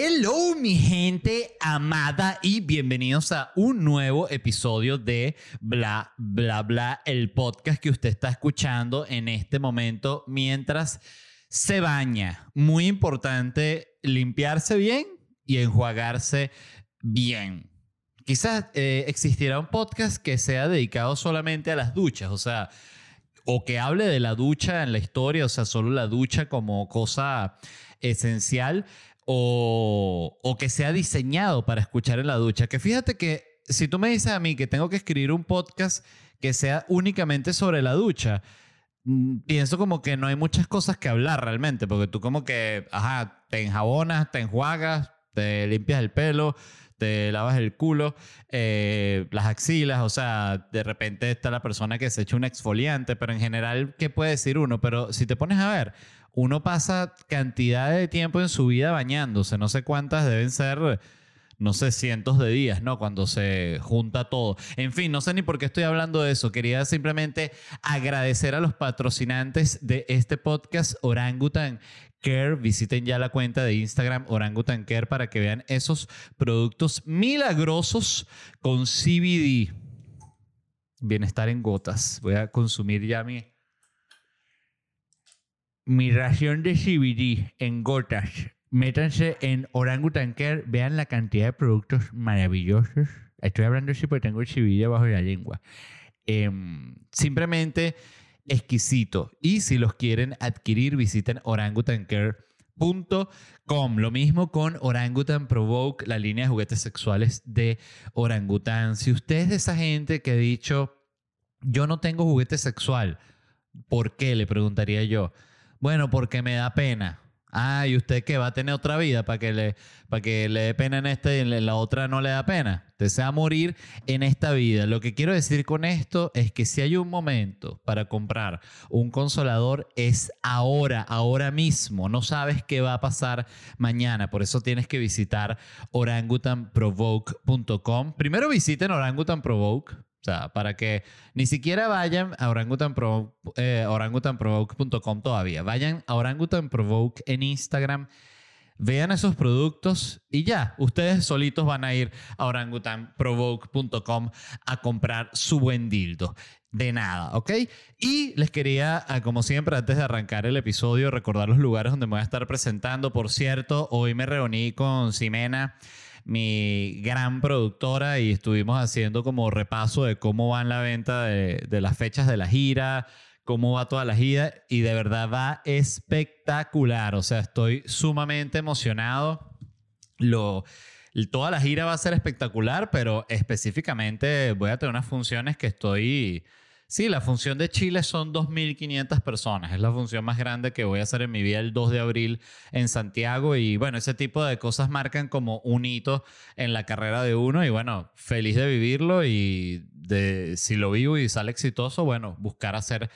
Hello mi gente amada y bienvenidos a un nuevo episodio de Bla Bla Bla, el podcast que usted está escuchando en este momento mientras se baña. Muy importante limpiarse bien y enjuagarse bien. Quizás eh, existiera un podcast que sea dedicado solamente a las duchas, o sea, o que hable de la ducha en la historia, o sea, solo la ducha como cosa esencial o, que sea diseñado para escuchar en la ducha. Que fíjate que si tú me dices a mí que tengo que escribir un podcast que sea únicamente sobre la ducha, mm, pienso como que no hay muchas cosas que hablar realmente, porque tú como que, ajá, te enjabonas, te enjuagas, te limpias el pelo, te lavas el culo, eh, las axilas, o sea, de repente está la persona que se echa un exfoliante, pero en general, ¿qué puede decir uno? Pero si te pones a ver, uno pasa cantidad de tiempo en su vida bañándose, no sé cuántas deben ser, no sé, cientos de días, ¿no? Cuando se junta todo. En fin, no sé ni por qué estoy hablando de eso. Quería simplemente agradecer a los patrocinantes de este podcast, Orangutan Care. Visiten ya la cuenta de Instagram Orangutan Care para que vean esos productos milagrosos con CBD. Bienestar en gotas. Voy a consumir ya mi mi ración de CBD en gotas. Métanse en Orangutan Care, vean la cantidad de productos maravillosos. Estoy hablando así porque tengo el CBD debajo de la lengua. Em, simplemente exquisito. Y si los quieren adquirir, visiten orangutancare.com. Lo mismo con Orangutan Provoke, la línea de juguetes sexuales de Orangutan. Si usted es de esa gente que ha dicho, yo no tengo juguete sexual, ¿por qué? Le preguntaría yo. Bueno, porque me da pena. Ah, ¿y usted qué? ¿Va a tener otra vida para que le, para que le dé pena en esta y en la otra no le da pena? Desea morir en esta vida. Lo que quiero decir con esto es que si hay un momento para comprar un consolador, es ahora, ahora mismo. No sabes qué va a pasar mañana. Por eso tienes que visitar orangutanprovoke.com. Primero visiten Orangutan Provoke o sea, para que ni siquiera vayan a eh, orangutanprovoke.com todavía. Vayan a orangutanprovoke en Instagram, vean esos productos y ya, ustedes solitos van a ir a orangutanprovoke.com a comprar su buen dildo. De nada, ¿ok? Y les quería, ah, como siempre, antes de arrancar el episodio, recordar los lugares donde me voy a estar presentando. Por cierto, hoy me reuní con Ximena mi gran productora y estuvimos haciendo como repaso de cómo van la venta de, las fechas de la gira, cómo va toda la gira y de verdad va espectacular. O sea, estoy sumamente emocionado. Lo, toda la gira va a ser espectacular, pero específicamente voy a tener unas funciones que estoy Sí, la función de Chile son 2.500 personas. Es la función más grande que voy a hacer en mi vida el 2 de abril en Santiago. Y bueno, ese tipo de cosas marcan como un hito en la carrera de uno. Y bueno, feliz de vivirlo y de si lo vivo y sale exitoso, bueno, buscar hacer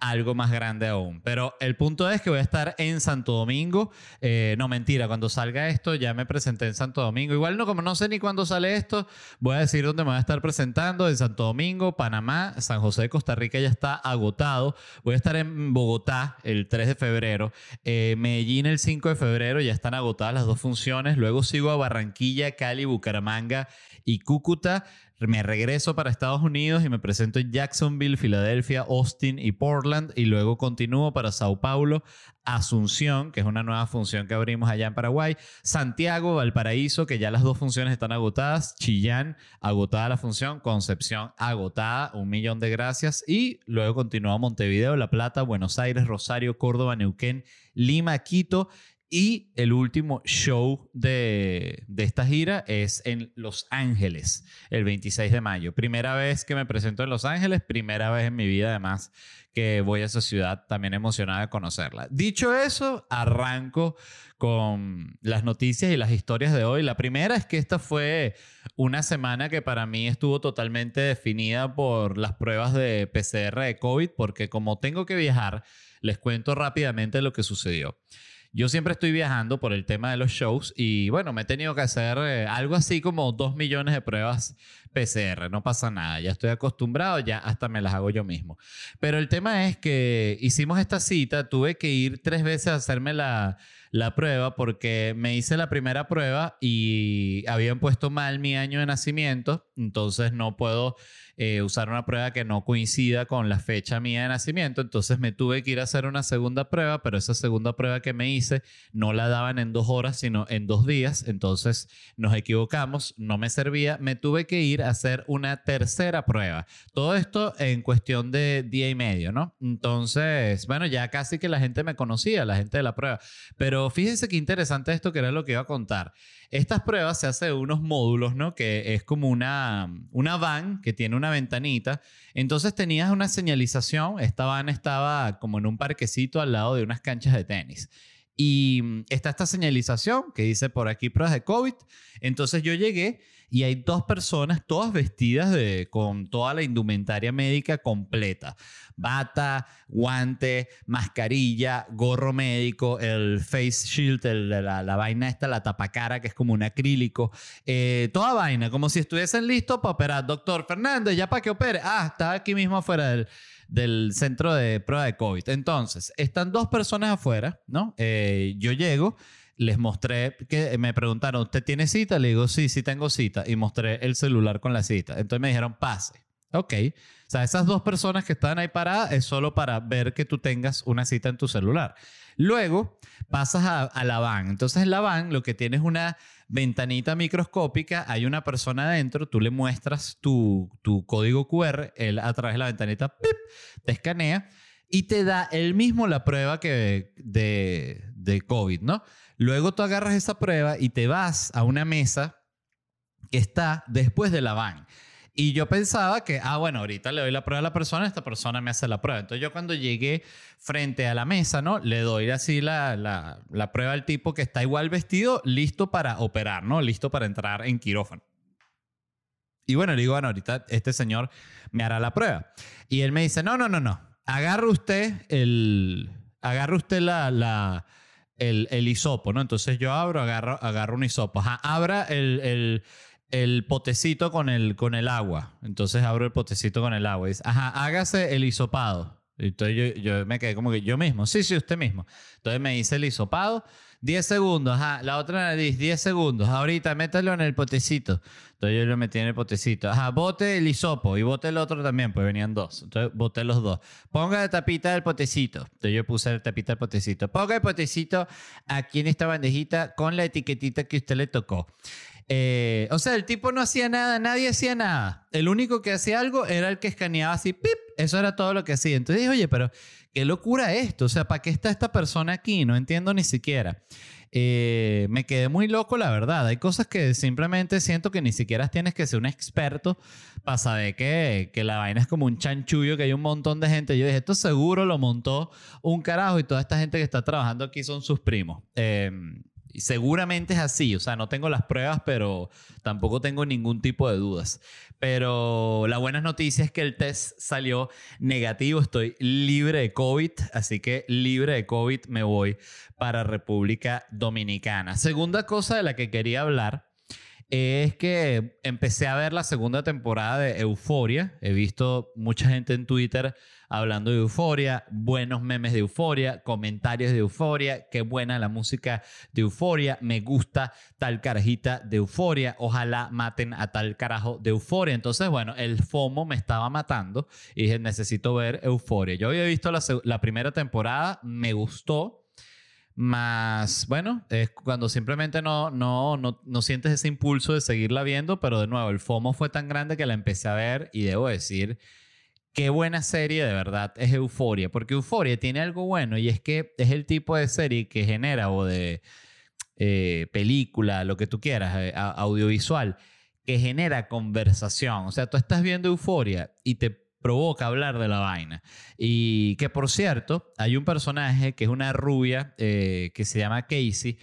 algo más grande aún. Pero el punto es que voy a estar en Santo Domingo. Eh, no, mentira, cuando salga esto ya me presenté en Santo Domingo. Igual no, como no sé ni cuándo sale esto, voy a decir dónde me voy a estar presentando. En Santo Domingo, Panamá, San José de Costa Rica ya está agotado. Voy a estar en Bogotá el 3 de febrero. Eh, Medellín el 5 de febrero, ya están agotadas las dos funciones. Luego sigo a Barranquilla, Cali, Bucaramanga y Cúcuta me regreso para Estados Unidos y me presento en Jacksonville, Filadelfia, Austin y Portland y luego continúo para Sao Paulo, Asunción, que es una nueva función que abrimos allá en Paraguay, Santiago, Valparaíso, que ya las dos funciones están agotadas, Chillán, agotada la función, Concepción, agotada, un millón de gracias y luego continúo Montevideo, La Plata, Buenos Aires, Rosario, Córdoba, Neuquén, Lima, Quito Y el último show de, de, esta gira es en Los Ángeles, el 26 de mayo. Primera vez que me presento en Los Ángeles, primera vez en mi vida además que voy a esa ciudad, también emocionada de conocerla. Dicho eso, arranco con las noticias y las historias de hoy. La primera es que esta fue una semana que para mí estuvo totalmente definida por las pruebas de PCR de COVID, porque como tengo que viajar, les cuento rápidamente lo que sucedió. Yo siempre estoy viajando por el tema de los shows y bueno, me he tenido que hacer eh, algo así como dos millones de pruebas PCR, no pasa nada, ya estoy acostumbrado, ya hasta me las hago yo mismo. Pero el tema es que hicimos esta cita, tuve que ir tres veces a hacerme la, la prueba porque me hice la primera prueba y habían puesto mal mi año de nacimiento, entonces no puedo eh, usar una prueba que no coincida con la fecha mía de nacimiento. Entonces me tuve que ir a hacer una segunda prueba, pero esa segunda prueba que me hice no la daban en dos horas, sino en dos días. Entonces nos equivocamos, no me servía. Me tuve que ir a hacer una tercera prueba. Todo esto en cuestión de día y medio, ¿no? Entonces, bueno, ya casi que la gente me conocía, la gente de la prueba. Pero fíjense qué interesante esto que era lo que iba a contar. Estas pruebas se hacen unos módulos, ¿no? Que es como una, una van que tiene una ventanita. Entonces tenías una señalización. Esta van estaba como en un parquecito al lado de unas canchas de tenis. Y mm, está esta señalización que dice por aquí pruebas de COVID. Entonces yo llegué y hay dos personas, todas vestidas de, con toda la indumentaria médica completa. Bata, guante, mascarilla, gorro médico, el face shield, la, vaina esta, la tapacara, que es como un acrílico. Eh, toda vaina, como si estuviesen listos para operar. Doctor Fernández, ¿ya para que opere? Ah, está aquí mismo afuera del del centro de prueba de COVID. Entonces, están dos personas afuera, ¿no? Eh, yo llego, les mostré que me preguntaron, ¿usted tiene cita? Le digo, sí, sí tengo cita. Y mostré el celular con la cita. Entonces me dijeron, pase. Ok. O sea, esas dos personas que están ahí paradas es solo para ver que tú tengas una cita en tu celular. Luego pasas a, la van. Entonces la van lo que tiene es una ventanita microscópica, hay una persona adentro, tú le muestras tu, tu código QR, él a través de la ventanita ¡pip! te escanea y te da él mismo la prueba que de, de COVID, ¿no? Luego tú agarras esa prueba y te vas a una mesa que está después de la van. Y yo pensaba que, ah, bueno, ahorita le doy la prueba a la persona, esta persona me hace la prueba. Entonces yo cuando llegué frente a la mesa, ¿no? Le doy así la, la, la prueba al tipo que está igual vestido, listo para operar, ¿no? Listo para entrar en quirófano. Y bueno, le digo, bueno, ahorita este señor me hará la prueba. Y él me dice, no, no, no, no. Agarra usted el... Agarra usted la, la el, el hisopo, ¿no? Entonces yo abro, agarro, agarro un hisopo. Ajá, abra el, el, el, potecito con el, con el agua. Entonces abro el potecito con el agua. Y dice, ajá, hágase el hisopado. Entonces yo, yo me quedé como que yo mismo. Sí, sí, usted mismo. Entonces me hice el hisopado. 10 segundos. La otra nariz, 10 segundos. Ahorita mételo en el potecito. Entonces yo lo metí en el potecito. Ajá, bote el hisopo y bote el otro también, pues venían dos. Entonces boté los dos. Ponga la tapita del potecito. Entonces yo puse la tapita del potecito. Ponga el potecito aquí en esta bandejita con la etiquetita que usted le tocó. Eh, o sea, el tipo no hacía nada, nadie hacía nada. El único que hacía algo era el que escaneaba así, pip. Eso era todo lo que hacía. Entonces dije, oye, pero qué locura esto. O sea, ¿para qué está esta persona aquí? No entiendo ni siquiera. Eh, me quedé muy loco, la verdad. Hay cosas que simplemente siento que ni siquiera tienes que ser un experto para saber que, que la vaina es como un chanchullo, que hay un montón de gente. Yo dije, esto seguro lo montó un carajo y toda esta gente que está trabajando aquí son sus primos. Eh, seguramente es así, o sea, no tengo las pruebas, pero tampoco tengo ningún tipo de dudas. Pero la buena noticia es que el test salió negativo, estoy libre de COVID, así que libre de COVID me voy para República Dominicana. Segunda cosa de la que quería hablar es que empecé a ver la segunda temporada de Euforia. He visto mucha gente en Twitter hablando de Euforia, buenos memes de Euforia, comentarios de Euforia, qué buena la música de Euforia, me gusta tal carajita de Euforia, ojalá maten a tal carajo de Euforia. Entonces, bueno, el FOMO me estaba matando y dije, necesito ver Euforia. Yo había visto la, primera temporada, me gustó. Más, bueno, es cuando simplemente no, no, no, no, sientes ese impulso de seguirla viendo, pero de nuevo, el FOMO fue tan grande que la empecé a ver y debo decir qué buena serie de verdad es Euforia, porque Euforia tiene algo bueno y es que es el tipo de serie que genera o de eh, película, lo que tú quieras, eh, audiovisual, que genera conversación. O sea, tú estás viendo Euforia y te provoca hablar de la vaina. Y que por cierto, hay un personaje que es una rubia eh, que se llama Casey,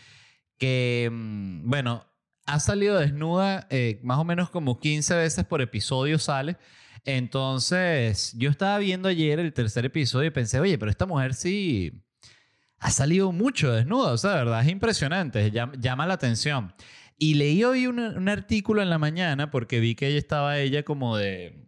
que, mm, bueno, ha salido desnuda más o menos como 15 veces por episodio sale. Entonces, yo estaba viendo ayer el tercer episodio y pensé, oye, pero esta mujer sí ha salido mucho desnuda, o sea, de verdad es impresionante, llama, la atención. Y leí hoy un, artículo en la mañana porque vi que ella estaba ella como de,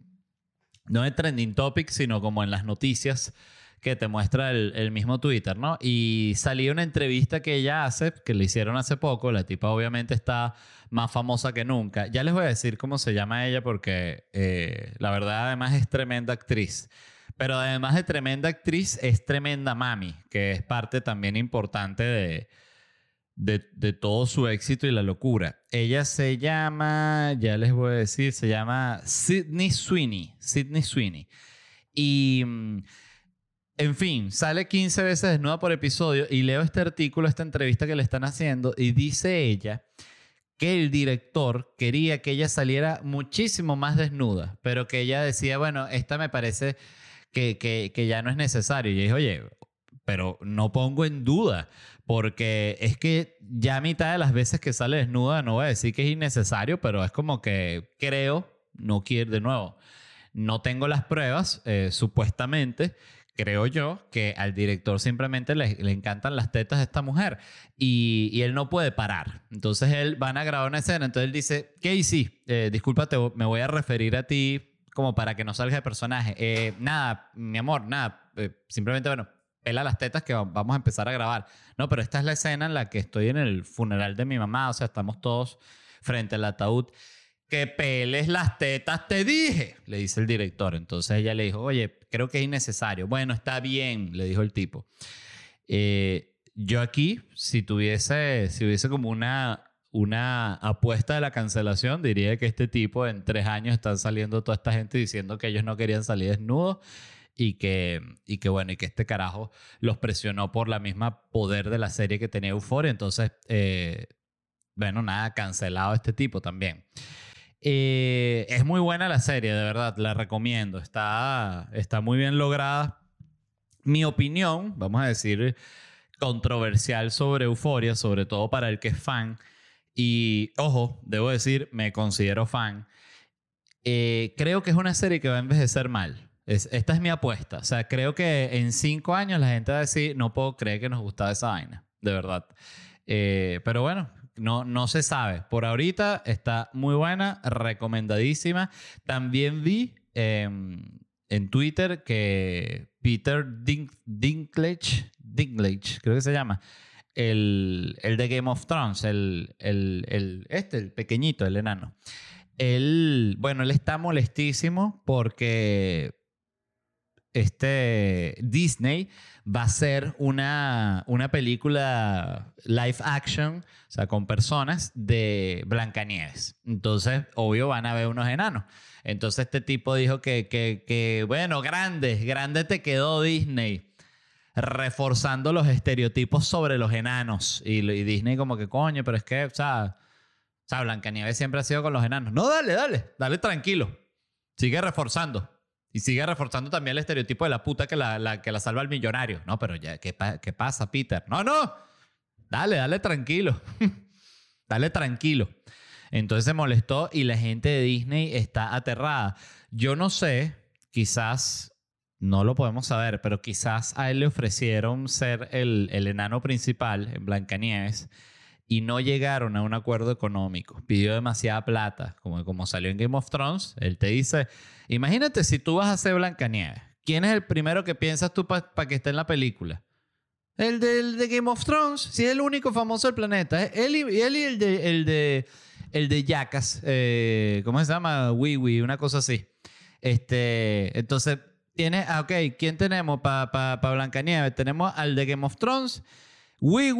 no de trending topic, sino como en las noticias que te muestra el, mismo Twitter, ¿no? Y salió una entrevista que ella hace, que le hicieron hace poco, la tipa obviamente está más famosa que nunca. Ya les voy a decir cómo se llama ella porque eh, la verdad además es tremenda actriz. Pero además de tremenda actriz, es tremenda mami, que es parte también importante de, de, todo su éxito y la locura. Ella se llama, ya les voy a decir, se llama Sidney Sweeney. Sidney Sweeney. Y, mm, en fin, sale 15 veces desnuda por episodio y leo este artículo, esta entrevista que le están haciendo y dice ella que el director quería que ella saliera muchísimo más desnuda, pero que ella decía, bueno, esta me parece que, que, ya no es necesario. Y yo dije, oye, pero no pongo en duda, porque es que ya a mitad de las veces que sale desnuda, no voy a decir que es innecesario, pero es como que creo, no quiero de nuevo, no tengo las pruebas, eh, supuestamente, creo yo que al director simplemente le, le, encantan las tetas de esta mujer y, y, él no puede parar. Entonces él van a grabar una escena, entonces él dice, Casey, eh, discúlpate, me voy a referir a ti como para que no salga de personaje. Eh, nada, mi amor, nada, eh, simplemente, bueno, pela las tetas que vamos a empezar a grabar. No, pero esta es la escena en la que estoy en el funeral de mi mamá, o sea, estamos todos frente al ataúd que peles las tetas, te dije, le dice el director. Entonces ella le dijo, oye, creo que es innecesario. Bueno, está bien, le dijo el tipo. Eh, yo aquí, si tuviese, si hubiese como una, una apuesta de la cancelación, diría que este tipo en tres años están saliendo toda esta gente diciendo que ellos no querían salir desnudos y que, y que bueno, y que este carajo los presionó por la misma poder de la serie que tenía Euphoria. Entonces, eh, bueno, nada, cancelado este tipo también. Eh, es muy buena la serie, de verdad, la recomiendo. Está, está muy bien lograda. Mi opinión, vamos a decir, controversial sobre Euforia, sobre todo para el que es fan. Y ojo, debo decir, me considero fan. Eh, creo que es una serie que va a envejecer mal. esta es mi apuesta. O sea, creo que en cinco años la gente va a decir, no puedo creer que nos gustaba esa vaina. De verdad. Eh, pero bueno, no, no se sabe. Por ahorita está muy buena, recomendadísima. También vi em, en Twitter que Peter Dinklage, Dinklage, creo que se llama, el, el de Game of Thrones, el, el, este, el pequeñito, el enano. Él, bueno, él está molestísimo porque este Disney va a ser una, una película live action, o sea, con personas de Blancanieves. Entonces, obvio, van a ver unos enanos. Entonces, este tipo dijo que, que, bueno, grande, grande te quedó Disney, reforzando los estereotipos sobre los enanos. Y, Disney como que, coño, pero es que, o sea, o sea, Blancanieves siempre ha sido con los enanos. No, dale, dale, dale tranquilo. Sigue reforzando. Y sigue reforzando también el estereotipo de la puta que la, que la salva al millonario. No, pero ya, ¿qué, ¿qué pasa, Peter? No, no. Dale, dale tranquilo. dale tranquilo. Entonces se molestó y la gente de Disney está aterrada. Yo no sé, quizás, no lo podemos saber, pero quizás a él le ofrecieron ser el, el enano principal en Blancanieves y no llegaron a un acuerdo económico. Pidió demasiada plata, como, como salió en Game of Thrones. Él te dice, imagínate si tú vas a ser Blancanieves. ¿Quién es el primero que piensas tú para que esté en la película? El de, de, Game of Thrones, si es el único famoso del planeta. Él y, el de, el de, el de Jackass, eh, ¿cómo se llama? Wee, una cosa así. Este, entonces, tiene, ah, ok, ¿quién tenemos para pa, pa Blancanieves? Tenemos al de Game of Thrones, Wee,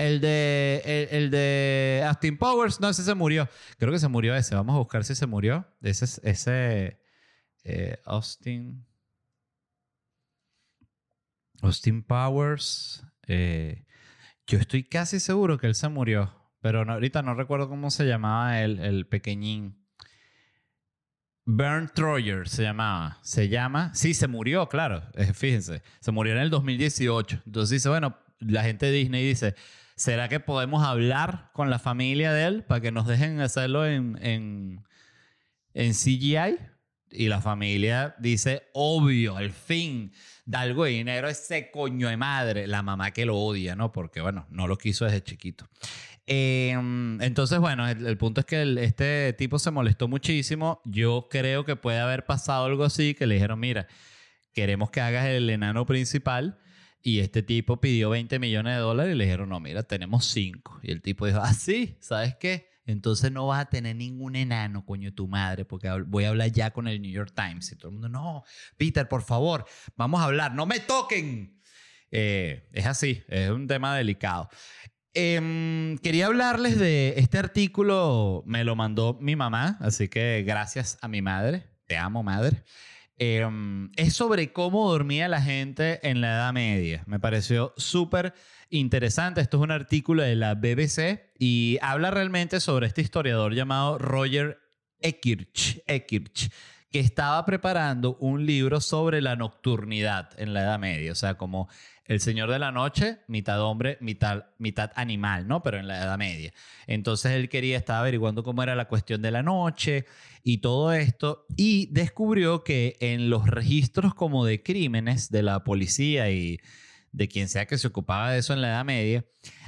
el de, el, de Austin Powers, no, ese se murió. Creo que se murió ese. Vamos a buscar si se murió. Ese, ese, Eh, Austin. Austin Powers. eh, yo estoy casi seguro que él se murió. Pero ahorita no recuerdo cómo se llamaba el, el pequeñín. Bernd Troyer se llamaba. Se llama. Sí, se murió, claro. eh, fíjense. Se murió en el 2018. Entonces dice, bueno, la gente de Disney dice, ¿será que podemos hablar con la familia de él para que nos dejen hacerlo en, en, en CGI? Y la familia dice, obvio, al fin, da algo de dinero ese coño de madre. La mamá que lo odia, ¿no? Porque, bueno, no lo quiso desde chiquito. Eh, entonces, bueno, el, el punto es que el- este tipo se molestó muchísimo. Yo creo que puede haber pasado algo así, que le dijeron, mira, queremos que hagas el enano principal. Y este tipo pidió 20 millones de dólares y le dijeron, no, mira, tenemos 5. Y el tipo dijo, ah, sí, ¿sabes qué? Entonces no vas a tener ningún enano, coño, tu madre, porque voy a hablar ya con el New York Times. Y todo el mundo, no, Peter, por favor, vamos a hablar, no me toquen. Eh, es así, es un tema delicado. Em, quería hablarles de este artículo, me lo mandó mi mamá, así que gracias a mi madre, te amo madre. Em, es sobre cómo dormía la gente en la Edad Media. Me pareció súper interesante. Esto es un artículo de la BBC y habla realmente sobre este historiador llamado Roger Ekirch, Ekirch que estaba preparando un libro sobre la nocturnidad en la Edad Media. O sea, como el Señor de la Noche, mitad hombre, mitad, mitad animal, ¿no? Pero en la Edad Media. Entonces él quería, estaba averiguando cómo era la cuestión de la noche y todo esto, y descubrió que en los registros como de crímenes de la policía y de quien sea que se ocupaba de eso en la Edad Media,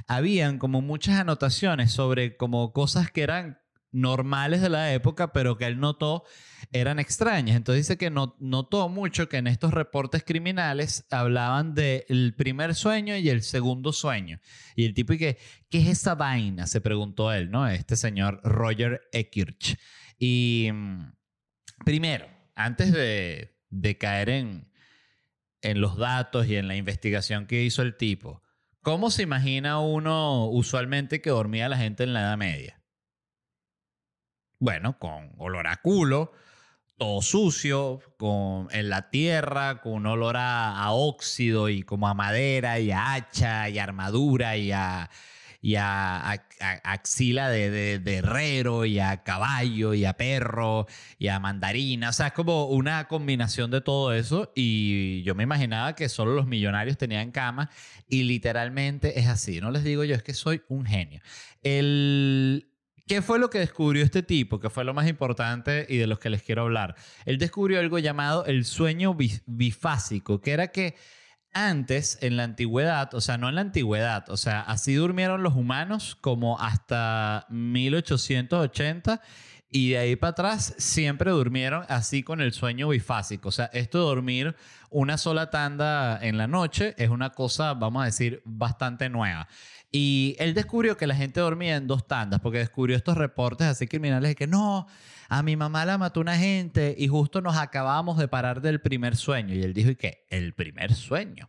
habían como muchas anotaciones sobre como cosas que eran normales de la época, pero que él notó eran extrañas. Entonces dice que no- notó mucho que en estos reportes criminales hablaban del primer sueño y el segundo sueño. Y el tipo, y que, ¿qué es esa vaina? Se preguntó él, ¿no? Este señor Roger Ekirch. Y mm, primero, antes de, de caer en, en los datos y en la investigación que hizo el tipo, ¿cómo se imagina uno usualmente que dormía la gente en la Edad Media? Bueno, con olor a culo, todo sucio, con, en la tierra, con olor a, óxido y como a madera y a hacha y armadura y a, y a, axila de, de- herrero y a caballo y a perro y a mandarina. O sea, es como una combinación de todo eso y yo me imaginaba que solo los millonarios tenían cama y literalmente es así. No les digo yo, es que soy un genio. El... ¿Qué fue lo que descubrió este tipo? Que fue lo más importante y de los que les quiero hablar. Él descubrió algo llamado el sueño bi- bifásico, que era que antes, en la antigüedad, o sea, no en la antigüedad, o sea, así durmieron los humanos como hasta 1880 y de ahí para atrás siempre durmieron así con el sueño bifásico. O sea, esto de dormir una sola tanda en la noche es una cosa, vamos a decir, bastante nueva. Y él descubrió que la gente dormía en dos tandas, porque descubrió estos reportes así criminales de que no, a mi mamá la mató una gente y justo nos acabamos de parar del primer sueño. Y él dijo, ¿y qué? El primer sueño.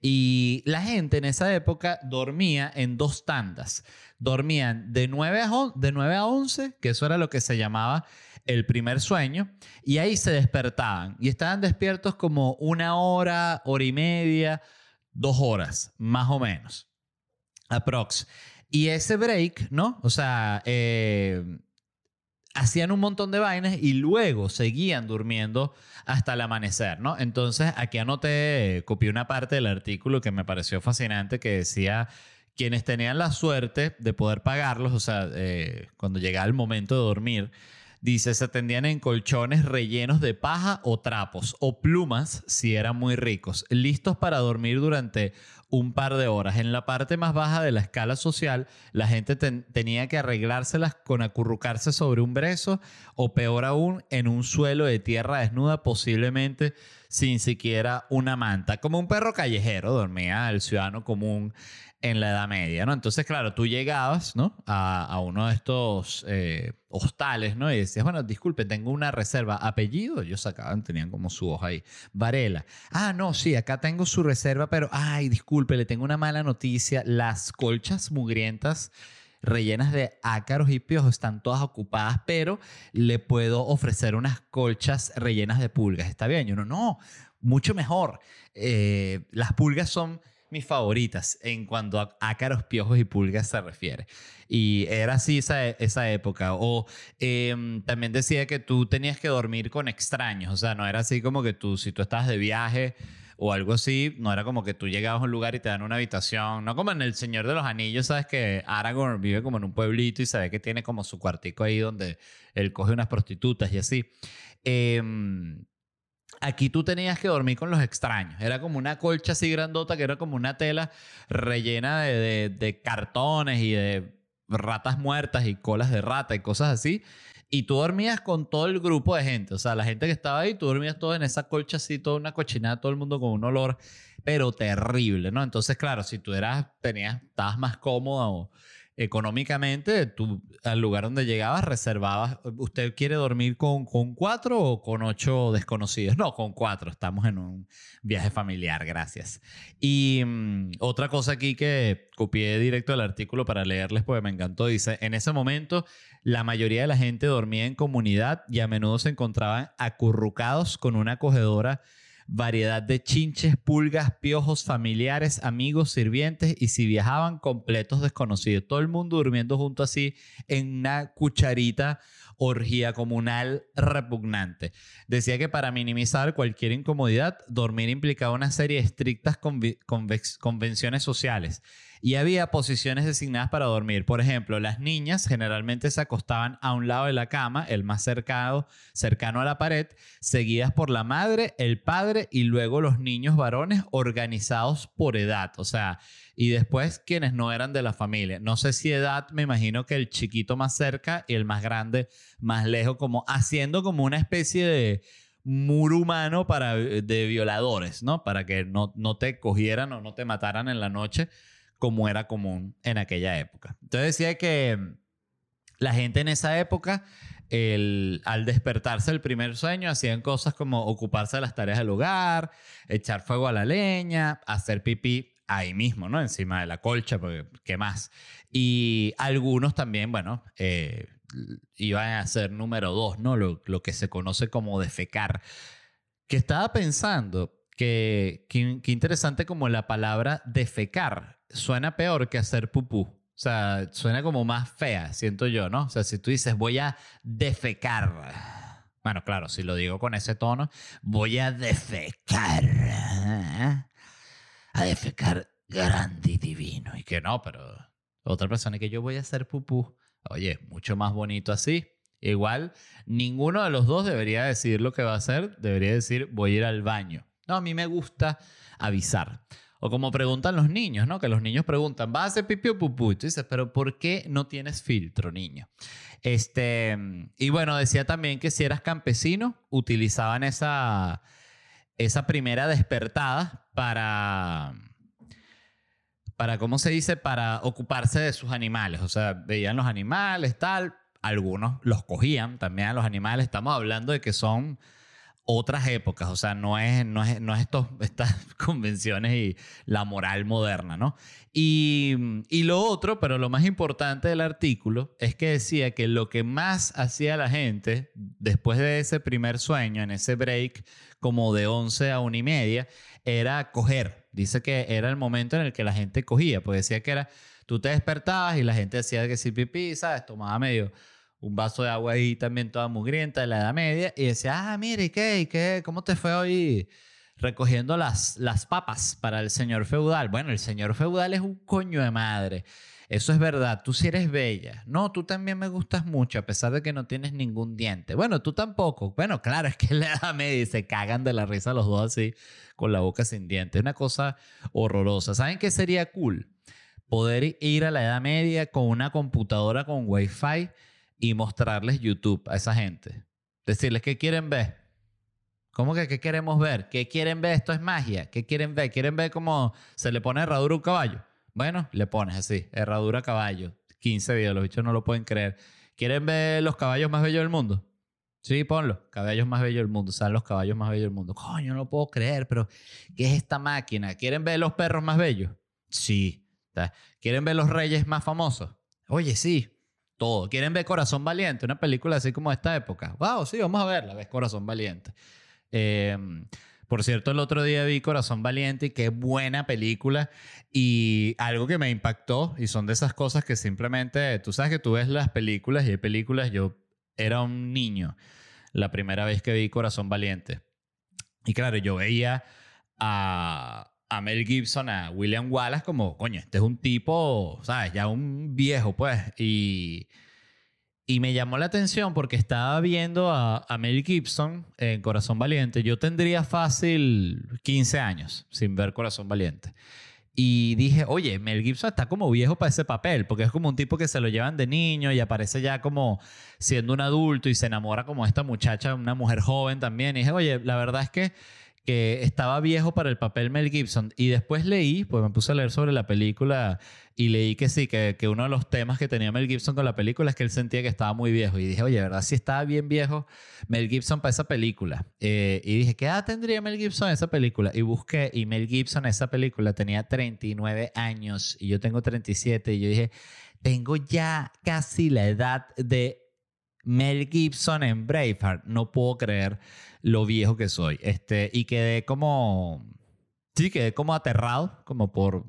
Y la gente en esa época dormía en dos tandas. Dormían de 9 a, de 9 a 11, que eso era lo que se llamaba el primer sueño, y ahí se despertaban. Y estaban despiertos como una hora, hora y media, dos horas, más o menos. Aprox. Y ese break, ¿no? O sea, eh, hacían un montón de vainas y luego seguían durmiendo hasta el amanecer, ¿no? Entonces, aquí anoté, copié una parte del artículo que me pareció fascinante que decía quienes tenían la suerte de poder pagarlos, o sea, eh, cuando llegaba el momento de dormir, dice, se tendían en colchones rellenos de paja o trapos o plumas si eran muy ricos, listos para dormir durante un par de horas. En la parte más baja de la escala social, la gente ten- tenía que arreglárselas con acurrucarse sobre un brezo o peor aún, en un suelo de tierra desnuda, posiblemente sin siquiera una manta. Como un perro callejero dormía el ciudadano común en la Edad Media, ¿no? Entonces, claro, tú llegabas, ¿no? A, a uno de estos eh, hostales, ¿no? Y decías, bueno, disculpe, tengo una reserva. ¿Apellido? Ellos sacaban, tenían como su hoja ahí. Varela. Ah, no, sí, acá tengo su reserva, pero, ay, disculpe, le tengo una mala noticia. Las colchas mugrientas rellenas de ácaros y piojos, están todas ocupadas, pero le puedo ofrecer unas colchas rellenas de pulgas. ¿Está bien? Y uno, no, mucho mejor. Eh, las pulgas son mis favoritas en cuanto a ácaros, piojos y pulgas se refiere. Y era así esa, esa época. O em, también decía que tú tenías que dormir con extraños. O sea, no era así como que tú, si tú estabas de viaje o algo así, no era como que tú llegabas a un lugar y te dan una habitación. No como en El Señor de los Anillos, sabes que Aragorn vive como en un pueblito y sabe que tiene como su cuartico ahí donde él coge unas prostitutas y así. Eh, Aquí tú tenías que dormir con los extraños. Era como una colcha así grandota que era como una tela rellena de, cartones y de ratas muertas y colas de rata y cosas así. Y tú dormías con todo el grupo de gente. O sea, la gente que estaba ahí, tú dormías todo en esa colcha así, toda una cochinada, todo el mundo con un olor, pero terrible, ¿no? Entonces, claro, si tú eras, tenías, estabas más cómodo económicamente, tú al lugar donde llegabas reservabas, ¿usted quiere dormir con, con cuatro o con ocho desconocidos? No, con cuatro, estamos en un viaje familiar, gracias. Y mm, otra cosa aquí que copié directo del artículo para leerles porque me encantó, dice, en ese momento la mayoría de la gente dormía en comunidad y a menudo se encontraban acurrucados con una acogedora variedad de chinches, pulgas, piojos, familiares, amigos, sirvientes y si viajaban completos desconocidos. Todo el mundo durmiendo junto así en una cucharita orgía comunal repugnante. Decía que para minimizar cualquier incomodidad, dormir implicaba una serie de estrictas convenciones sociales y había posiciones designadas para dormir. Por ejemplo, las niñas generalmente se acostaban a un lado de la cama, el más cercano, cercano a la pared, seguidas por la madre, el padre y luego los niños varones organizados por edad. O sea, y después quienes no eran de la familia. No sé si edad, me imagino que el chiquito más cerca y el más grande más lejos, como haciendo como una especie de muro humano para, de violadores, ¿no? Para que no, no te cogieran o no te mataran en la noche como era común en aquella época. Entonces decía que la gente en esa época, al despertarse el primer sueño, hacían cosas como ocuparse de las tareas del hogar, echar fuego a la leña, hacer pipí ahí mismo, ¿no? Encima de la colcha, porque ¿qué más? Y algunos también, bueno, eh, iban a ser número dos, ¿no? Lo, que se conoce como defecar. Que estaba pensando que, que interesante como la palabra defecar suena peor que hacer pupú. O sea, suena como más fea, siento yo, ¿no? O sea, si tú dices voy a defecar. Bueno, claro, si lo digo con ese tono, voy a defecar. A defecar grande y divino. Y que no, pero otra persona que yo voy a hacer pupú. Oye, mucho más bonito así. Igual, ninguno de los dos debería decir lo que va a hacer. Debería decir voy a ir al baño. No, a mí me gusta avisar. O como preguntan los niños, ¿no? Que los niños preguntan, ¿vas a hacer pipí o pupú? Tú dices, pero ¿por qué no tienes filtro, niño? Este, y bueno, decía también que si eras campesino, utilizaban esa, esa primera despertada para, para, ¿cómo se dice? Para ocuparse de sus animales. O sea, veían los animales, tal. Algunos los cogían también a los animales. Estamos hablando de que son otras épocas, o sea, no es, no es, no es estas convenciones y la moral moderna, ¿no? Y, y, lo otro, pero lo más importante del artículo, es que decía que lo que más hacía la gente después de ese primer sueño, en ese break como de 11 a 1 y media, era coger. Dice que era el momento en el que la gente cogía, pues decía que era, tú te despertabas y la gente decía que si pipí, ¿sabes? Tomaba medio un vaso de agua ahí también toda mugrienta de la Edad Media y decía, ah, mire, ¿qué? ¿Qué? ¿Cómo te fue hoy recogiendo las, las papas para el señor feudal? Bueno, el señor feudal es un coño de madre. Eso es verdad, tú sí eres bella. No, tú también me gustas mucho, a pesar de que no tienes ningún diente. Bueno, tú tampoco. Bueno, claro, es que la edad media se cagan de la risa los dos así, con la boca sin dientes. Una cosa horrorosa. ¿Saben qué sería cool? Poder ir a la edad media con una computadora con wifi y mostrarles YouTube a esa gente. Decirles, ¿qué quieren ver? ¿Cómo que qué queremos ver? ¿Qué quieren ver? Esto es magia. ¿Qué quieren ver? ¿Quieren ver cómo se le pone herradura a un caballo? Bueno, le pones así, herradura a caballo. 15 videos, los bichos no lo pueden creer. ¿Quieren ver los caballos más bellos del mundo? Sí, ponlo. Caballos más bellos del mundo. Salen los caballos más bellos del mundo. Coño, no lo puedo creer, pero ¿qué es esta máquina? ¿Quieren ver los perros más bellos? Sí. ¿Quieren ver los reyes más famosos? Oye, sí, todo. ¿Quieren ver Corazón Valiente? Una película así como de esta época. Wow, sí, vamos a verla. Ves Corazón Valiente. Eh, por cierto, el otro día vi Corazón Valiente y qué buena película. Y algo que me impactó, y son de esas cosas que simplemente, tú sabes que tú ves las películas y hay películas, yo era un niño la primera vez que vi Corazón Valiente. Y claro, yo veía a, a Mel Gibson, a William Wallace como, coño, este es un tipo, ¿sabes? Ya un viejo, pues. Y y me llamó la atención porque estaba viendo a, Mel Gibson en Corazón Valiente. Yo tendría fácil 15 años sin ver Corazón Valiente. Y dije, oye, Mel Gibson está como viejo para ese papel, porque es como un tipo que se lo llevan de niño y aparece ya como siendo un adulto y se enamora como esta muchacha, una mujer joven también. Y dije, oye, la verdad es que que estaba viejo para el papel Mel Gibson. Y después leí, pues me puse a leer sobre la película y leí que sí, que, que, uno de los temas que tenía Mel Gibson con la película es que él sentía que estaba muy viejo. Y dije, oye, ¿verdad? Si estaba bien viejo Mel Gibson para esa película. Eh, y dije, ¿qué edad tendría Mel Gibson en esa película? Y busqué, y Mel Gibson en esa película tenía 39 años y yo tengo 37. Y yo dije, tengo ya casi la edad de Mel Gibson en Braveheart. No puedo creer lo viejo que soy. Este, y quedé como. Sí, quedé como aterrado, como por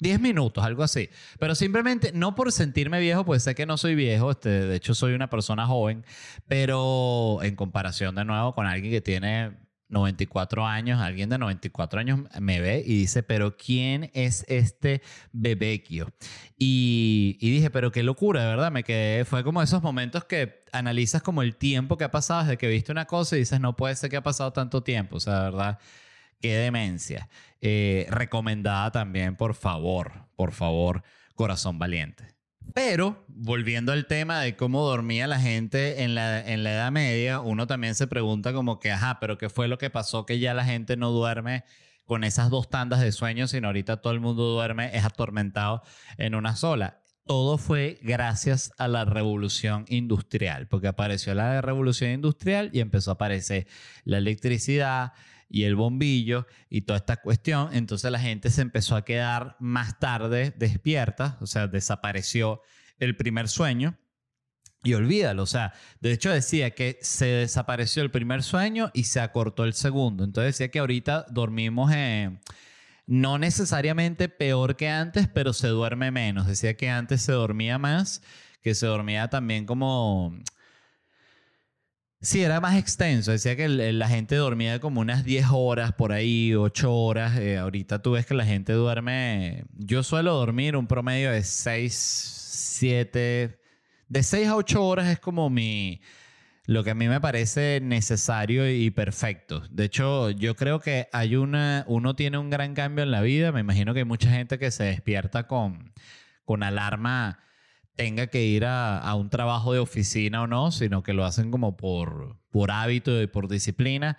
10 minutos, algo así. Pero simplemente, no por sentirme viejo, pues sé que no soy viejo, este, de hecho soy una persona joven, pero en comparación de nuevo con alguien que tiene 94 años, alguien de 94 años me ve y dice, pero ¿quién es este bebequio? Y, y dije, pero qué locura, de verdad, me quedé, fue como esos momentos que analizas como el tiempo que ha pasado desde que viste una cosa y dices, no puede ser que ha pasado tanto tiempo, o sea, de verdad, qué demencia. Eh, recomendada también, por favor, por favor, Corazón Valiente. Pero, volviendo al tema de cómo dormía la gente en la, en la Edad Media, uno también se pregunta como que, ajá, pero ¿qué fue lo que pasó que ya la gente no duerme con esas dos tandas de sueño, sino ahorita todo el mundo duerme, es atormentado en una sola? Todo fue gracias a la revolución industrial, porque apareció la revolución industrial y empezó a aparecer la electricidad, y el bombillo y toda esta cuestión. Entonces la gente se empezó a quedar más tarde despierta, o sea, desapareció el primer sueño. Y olvídalo, o sea, de hecho decía que se desapareció el primer sueño y se acortó el segundo. Entonces decía que ahorita dormimos no necesariamente peor que antes, pero se duerme menos. Decía que antes se dormía más, que se dormía también como Sí, era más extenso. Decía que la gente dormía como unas 10 horas por ahí, 8 horas. Eh, ahorita tú ves que la gente duerme. Yo suelo dormir un promedio de 6, 7. De 6 a 8 horas es como mi. Lo que a mí me parece necesario y perfecto. De hecho, yo creo que hay una. Uno tiene un gran cambio en la vida. Me imagino que hay mucha gente que se despierta con, con alarma tenga que ir a, un trabajo de oficina o no, sino que lo hacen como por, por hábito y por disciplina.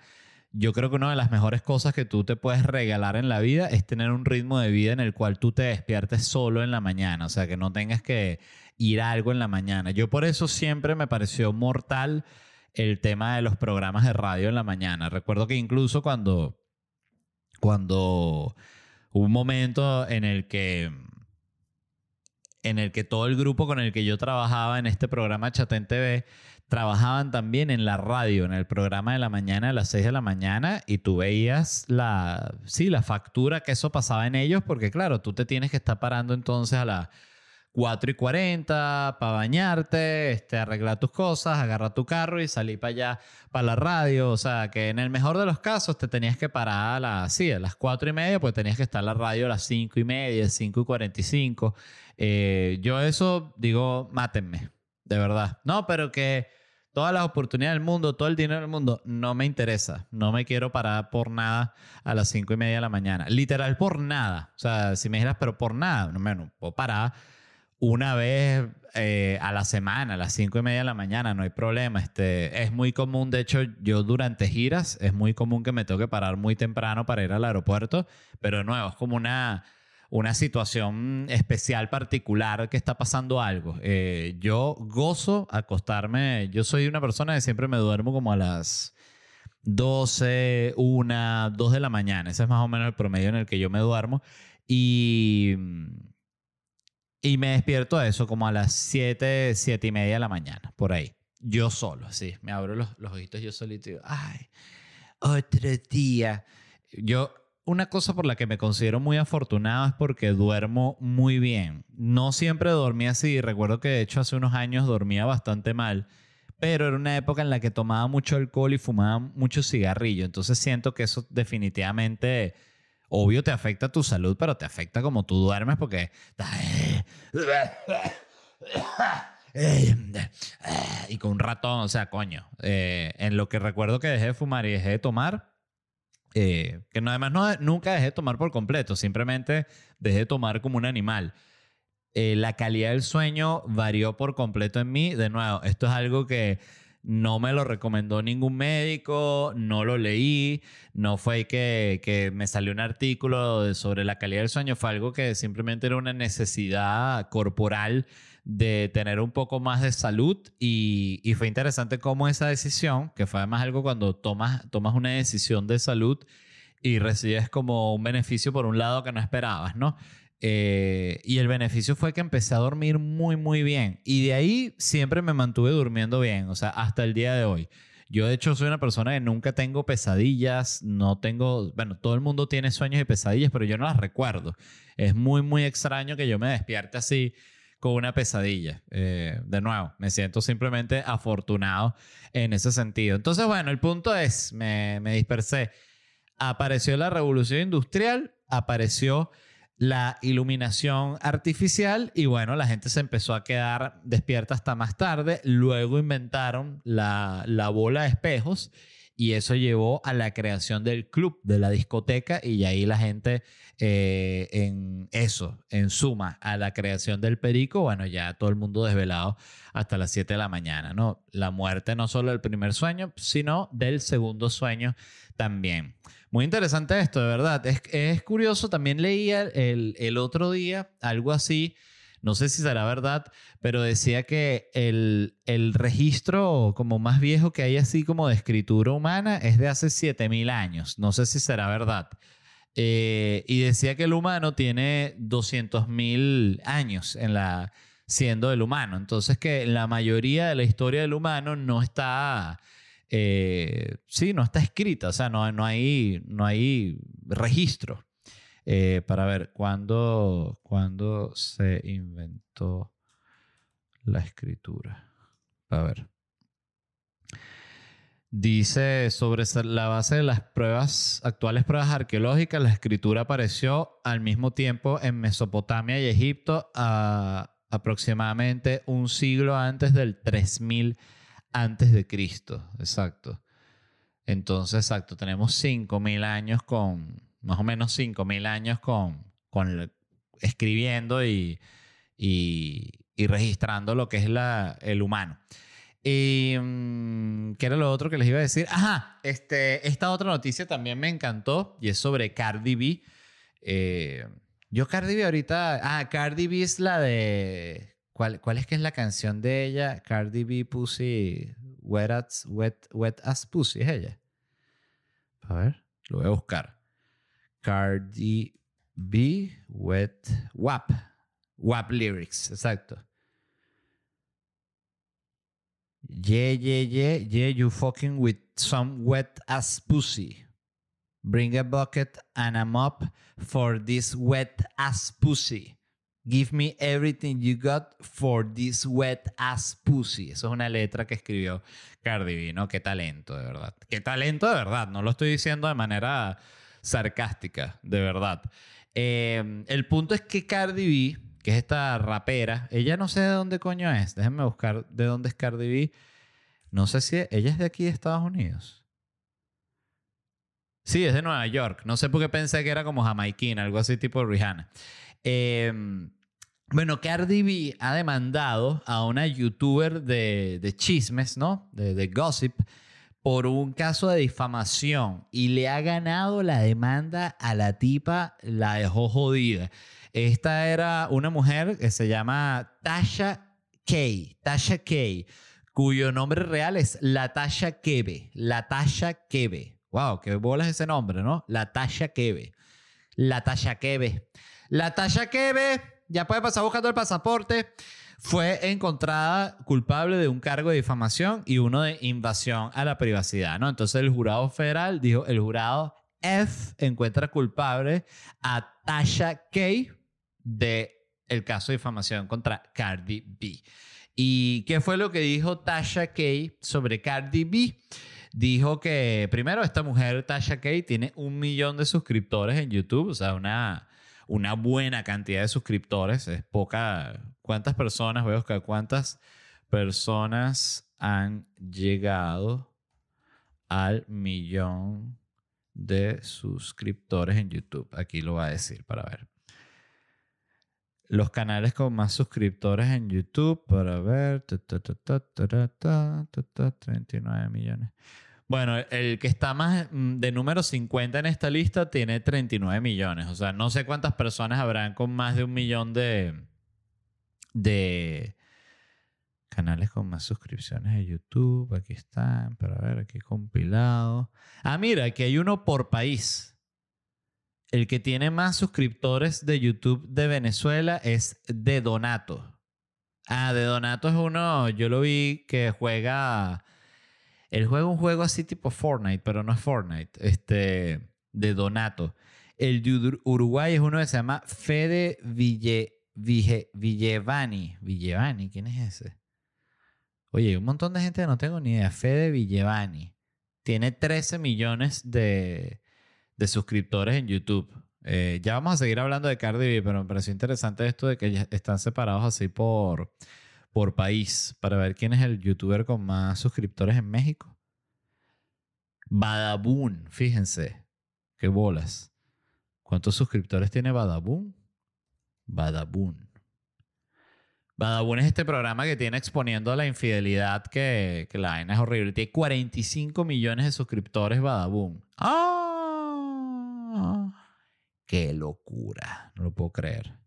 Yo creo que una de las mejores cosas que tú te puedes regalar en la vida es tener un ritmo de vida en el cual tú te despiertes solo en la mañana, o sea, que no tengas que ir a algo en la mañana. Yo por eso siempre me pareció mortal el tema de los programas de radio en la mañana. Recuerdo que incluso cuando, cuando hubo un momento en el que en el que todo el grupo con el que yo trabajaba en este programa Chatén TV trabajaban también en la radio, en el programa de la mañana a las 6 de la mañana y tú veías la, sí, la factura que eso pasaba en ellos porque claro, tú te tienes que estar parando entonces a las 4 y 40 para bañarte, este, arreglar tus cosas, agarrar tu carro y salir para allá, para la radio. O sea, que en el mejor de los casos te tenías que parar a las, sí, a las 4 y media, pues tenías que estar en la radio a las 5 y media, 5 y 45. Eh, yo eso digo, mátenme, de verdad. No, pero que todas las oportunidades del mundo, todo el dinero del mundo, no me interesa. No me quiero parar por nada a las cinco y media de la mañana. Literal, por nada. O sea, si me dijeras, pero por nada, no, no puedo parar una vez eh, a la semana, a las cinco y media de la mañana, no hay problema. Este, es muy común, de hecho, yo durante giras, es muy común que me tengo que parar muy temprano para ir al aeropuerto, pero de nuevo, es como una una situación especial, particular, que está pasando algo. Eh, yo gozo acostarme, yo soy una persona que siempre me duermo como a las 12, 1, 2 de la mañana. Ese es más o menos el promedio en el que yo me duermo. Y, Y me despierto a eso como a las 7, 7 y media de la mañana, por ahí. Yo solo, sí. Me abro los, los ojitos yo solito y digo, ay, otro día. Yo, una cosa por la que me considero muy afortunado es porque duermo muy bien. No siempre dormí así. Recuerdo que de hecho hace unos años dormía bastante mal. Pero era una época en la que tomaba mucho alcohol y fumaba mucho cigarrillo. Entonces siento que eso definitivamente obvio te afecta tu salud, pero te afecta como tú duermes porque... Y con un ratón, o sea, coño, eh, en lo que recuerdo que dejé de fumar y dejé de tomar, eh, que no, además no, nunca dejé de tomar por completo, simplemente dejé de tomar como un animal. Eh, la calidad del sueño varió por completo en mí. De nuevo, esto es algo que no me lo recomendó ningún médico, no lo leí, no fue que, que, me salió un artículo sobre la calidad del sueño, fue algo que simplemente era una necesidad corporal de tener un poco más de salud y, fue interesante cómo esa decisión, que fue además algo cuando tomas, tomas una decisión de salud y recibes como un beneficio por un lado que no esperabas, ¿no? Eh, y el beneficio fue que empecé a dormir muy, muy bien. Y de ahí siempre me mantuve durmiendo bien, o sea, hasta el día de hoy. Yo de hecho soy una persona que nunca tengo pesadillas, no tengo, bueno, todo el mundo tiene sueños y pesadillas, pero yo no las recuerdo. Es muy, muy extraño que yo me despierte así con una pesadilla. Eh, de nuevo, me siento simplemente afortunado en ese sentido. Entonces, bueno, el punto es, me, me dispersé. Apareció la revolución industrial, apareció la iluminación artificial y bueno, la gente se empezó a quedar despierta hasta más tarde. Luego inventaron la, la bola de espejos y eso llevó a la creación del club, de la discoteca y ahí la gente eh, en eso, en suma, a la creación del perico, bueno, ya todo el mundo desvelado hasta las 7 de la mañana, ¿no? La muerte no solo del primer sueño, sino del segundo sueño también. Muy interesante esto, de verdad. Es, es curioso, también leía el, el, otro día algo así, no sé si será verdad, pero decía que el, el registro como más viejo que hay así como de escritura humana es de hace 7000 años. No sé si será verdad. Eh, y decía que el humano tiene 200.000 años en la, siendo el humano. Entonces que la mayoría de la historia del humano no está eh, sí, no está escrita, o sea, no, no, hay, no hay registro eh, para ver cuándo, cuándo se inventó la escritura. A ver. Dice sobre la base de las pruebas, actuales pruebas arqueológicas, la escritura apareció al mismo tiempo en Mesopotamia y Egipto a aproximadamente un siglo antes del 3000 antes de Cristo, exacto. Entonces, exacto, tenemos 5.000 años con, más o menos 5.000 años con, con escribiendo y, y, registrando lo que es la, el humano. Y, mm, ¿Qué era lo otro que les iba a decir? Ajá, este, esta otra noticia también me encantó y es sobre Cardi B. Eh, yo Cardi B ahorita... Ah, Cardi B es la de... ¿Cuál, ¿Cuál, es que es la canción de ella? Cardi B Pussy, Wet wet, wet as Pussy, es ella. A ver, lo voy a buscar. Cardi B, Wet, WAP. WAP lyrics, exacto. Yeah, yeah, yeah, yeah, you fucking with some wet ass pussy. Bring a bucket and a mop for this wet ass pussy. Give me everything you got for this wet ass pussy. Eso es una letra que escribió Cardi B, ¿no? Qué talento, de verdad. Qué talento, de verdad. No lo estoy diciendo de manera sarcástica, de verdad. Eh, el punto es que Cardi B, que es esta rapera, ella no sé de dónde coño es. Déjenme buscar de dónde es Cardi B. No sé si ella es de aquí de Estados Unidos. Sí, es de Nueva York. No sé por qué pensé que era como jamaiquina, algo así tipo Rihanna. Eh, bueno, Cardi B ha demandado a una youtuber de, chismes, ¿no? De, gossip, por un caso de difamación y le ha ganado la demanda a la tipa, la dejó jodida. Esta era una mujer que se llama Tasha Kay, Tasha Kay, cuyo nombre real es Latasha Kebe, Latasha Kebe. Wow, qué bolas ese nombre, ¿no? Latasha Kebe. Latasha Kebe. Latasha Kebe ya puede pasar buscando el pasaporte. Fue encontrada culpable de un cargo de difamación y uno de invasión a la privacidad, ¿no? Entonces el jurado federal dijo, el jurado F encuentra culpable a Tasha Kay de el caso de difamación contra Cardi B. ¿Y qué fue lo que dijo Tasha Kay sobre Cardi B? Dijo que primero esta mujer, Tasha Kay, tiene un millón de suscriptores en YouTube, o sea, una, una buena cantidad de suscriptores, es poca. ¿Cuántas personas, a buscar cuántas personas han llegado al millón de suscriptores en YouTube? Aquí lo va a decir para ver los canales con más suscriptores en YouTube para ver. 39 millones. Bueno, el que está más mm, de número 50 en esta lista tiene 39 millones. O sea, no sé cuántas personas habrán con más de un millón de, de canales con más suscripciones de YouTube. Aquí están, para ver, aquí compilado. Ah, mira, aquí hay uno por país. El que tiene más suscriptores de YouTube de Venezuela es De Donato. Ah, De Donato es uno, yo lo vi que juega. Él juega un juego así tipo Fortnite, pero no es Fortnite. Este, de Donato. El de Uruguay es uno que se llama Fede Ville, Villevani. Villevani, ¿quién es ese? Oye, hay un montón de gente que no tengo ni idea. Fede Villevani. Tiene 13 millones de, de suscriptores en YouTube. Eh, ya vamos a seguir hablando de Cardi B, pero me pareció interesante esto de que están separados así por, por país para ver quién es el youtuber con más suscriptores en México. Badaboon, fíjense. Qué bolas. ¿Cuántos suscriptores tiene Badaboon? Badaboon. Badaboon es este programa que tiene exponiendo la infidelidad que, que la vaina es horrible. Tiene 45 millones de suscriptores Badaboon. ¡Ah! Qué locura. No lo puedo creer.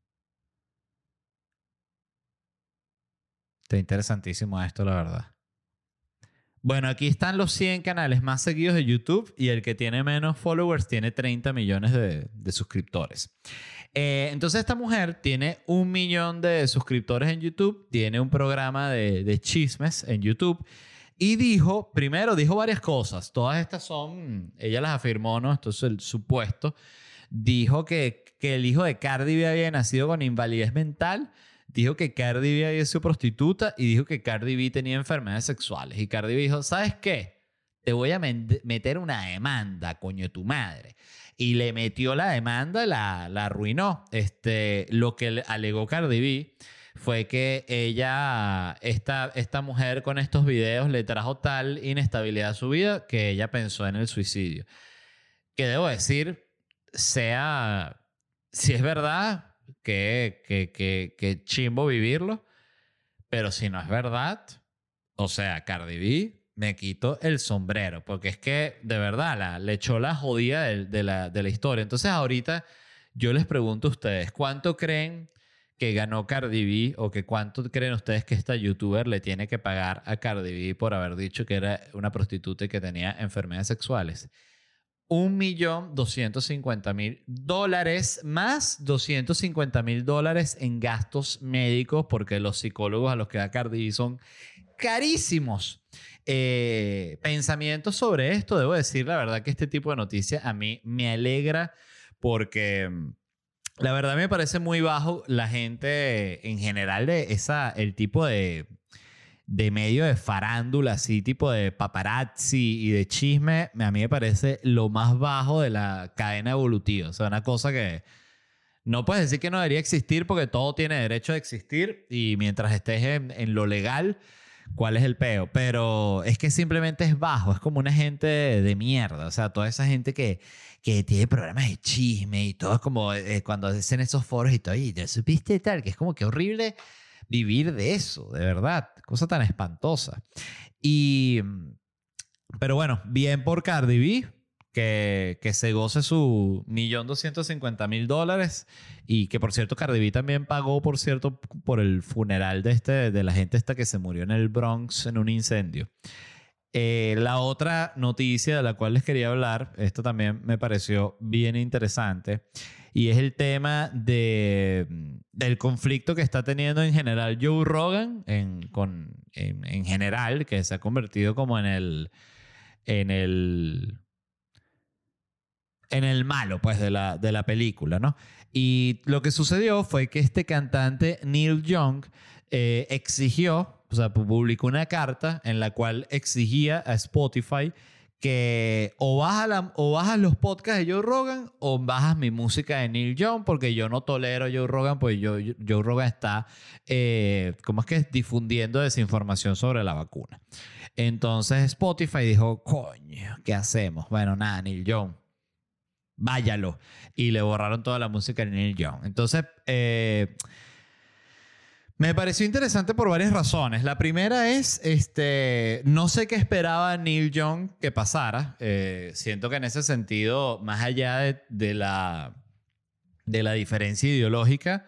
Está interesantísimo esto, la verdad. Bueno, aquí están los 100 canales más seguidos de YouTube y el que tiene menos followers tiene 30 millones de, suscriptores. Eh, entonces esta mujer tiene un millón de suscriptores en YouTube, tiene un programa de, de chismes en YouTube y dijo, primero dijo varias cosas, todas estas son, ella las afirmó, ¿no? Esto es el supuesto. Dijo que, que el hijo de Cardi B había nacido con invalidez mental, dijo que Cardi B había sido prostituta y dijo que Cardi B tenía enfermedades sexuales. Y Cardi B dijo, ¿sabes qué? Te voy a meter una demanda, coño, tu madre. Y le metió la demanda, la, la arruinó. Este, lo que alegó Cardi B fue que ella, esta, esta mujer con estos videos le trajo tal inestabilidad a su vida que ella pensó en el suicidio. Que debo decir, sea, si es verdad, que, que, que, que chimbo vivirlo, pero si no es verdad, o sea, Cardi B, me quito el sombrero, porque es que de verdad la, le echó la jodida de, la, de la historia. Entonces ahorita yo les pregunto a ustedes, ¿cuánto creen que ganó Cardi B o que cuánto creen ustedes que esta youtuber le tiene que pagar a Cardi B por haber dicho que era una prostituta y que tenía enfermedades sexuales. Un millón doscientos cincuenta mil dólares más 250 mil dólares en gastos médicos porque los psicólogos a los que da Cardi son carísimos. Eh, pensamientos sobre esto, debo decir la verdad que este tipo de noticias a mí me alegra porque la verdad me parece muy bajo la gente en general de esa, el tipo de, de medio de farándula, así tipo de paparazzi y de chisme, a mí me parece lo más bajo de la cadena evolutiva. O sea, una cosa que no puedes decir que no debería existir porque todo tiene derecho a existir y mientras estés en, en lo legal, ¿cuál es el peo? Pero es que simplemente es bajo, es como una gente de mierda. O sea, toda esa gente que que tiene programas de chisme y todo, es como eh, cuando hacen esos foros y todo, y ya supiste tal, que es como que horrible vivir de eso, de verdad, cosa tan espantosa. Y, pero bueno, bien por Cardi B, que, que se goce su millón doscientos cincuenta mil dólares y que por cierto Cardi B también pagó, por cierto, por el funeral de, este, de la gente esta que se murió en el Bronx en un incendio. Eh, la otra noticia de la cual les quería hablar, esto también me pareció bien interesante, y es el tema de, del conflicto que está teniendo en general Joe Rogan, en, general, que se ha convertido como en el, en el, en el malo, pues, de la, de la película, ¿no? Y lo que sucedió fue que este cantante, Neil Young, eh, exigió, o sea, publicó una carta en la cual exigía a Spotify que o bajas, o bajas los podcasts de Joe Rogan o bajas mi música de Neil Young porque yo no tolero Joe Rogan porque yo, Joe Rogan está, eh, ¿cómo es que difundiendo desinformación sobre la vacuna. Entonces Spotify dijo, coño, ¿qué hacemos? Bueno, nada, Neil Young, váyalo. Y le borraron toda la música de Neil Young. Entonces, eh, me pareció interesante por varias razones. La primera es, este, no sé qué esperaba Neil Young que pasara. Eh, siento que en ese sentido, más allá de, la, de la diferencia ideológica,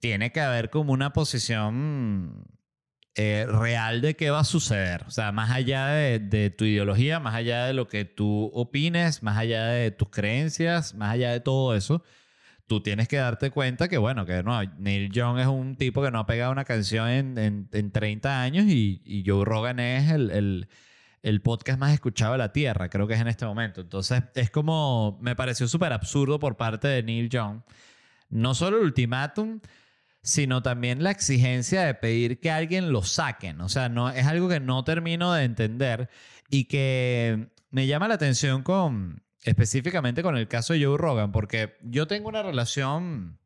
tiene que haber como una posición eh, real de qué va a suceder. O sea, más allá de, de, tu ideología, más allá de lo que tú opines, más allá de tus creencias, más allá de todo eso tú tienes que darte cuenta que, bueno, que no, Neil Young es un tipo que no ha pegado una canción en, en, 30 años y, y, Joe Rogan es el, el, el, podcast más escuchado de la Tierra, creo que es en este momento. Entonces, es como, me pareció súper absurdo por parte de Neil Young, no solo el ultimátum, sino también la exigencia de pedir que alguien lo saquen. O sea, no, es algo que no termino de entender y que me llama la atención con específicamente con el caso de Joe Rogan, porque yo tengo una relación...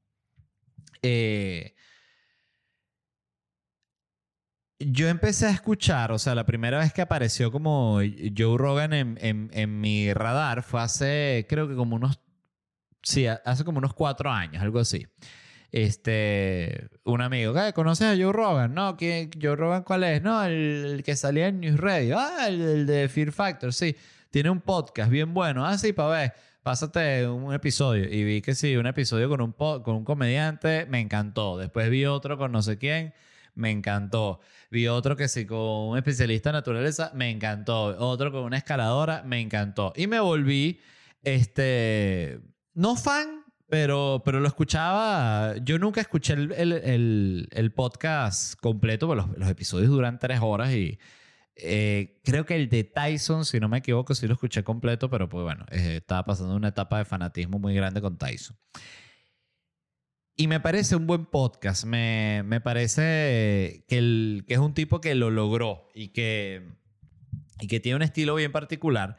Eh, yo empecé a escuchar, o sea, la primera vez que apareció como Joe Rogan en, mi radar fue hace, creo que como unos, sí, hace como unos cuatro años, algo así. Este, un amigo. ¿Conoces a Joe Rogan? No, ¿quién, Joe Rogan cuál es? No, el, que salía en News Radio. Ah, el de Fear Factor, sí tiene un podcast bien bueno. Ah, sí, para ver, pásate un episodio. Y vi que sí, un episodio con un, con un comediante, me encantó. Después vi otro con no sé quién, me encantó. Vi otro que sí, con un especialista en naturaleza, me encantó. Otro con una escaladora, me encantó. Y me volví, este, no fan, pero, pero lo escuchaba. Yo nunca escuché el, el, el, podcast completo, porque los, los episodios duran tres horas y eh, creo que el de Tyson, si no me equivoco, sí lo escuché completo, pero pues bueno, eh, estaba pasando una etapa de fanatismo muy grande con Tyson. Y me parece un buen podcast. Me, me parece que, el, que es un tipo que lo logró y que, y que tiene un estilo bien particular.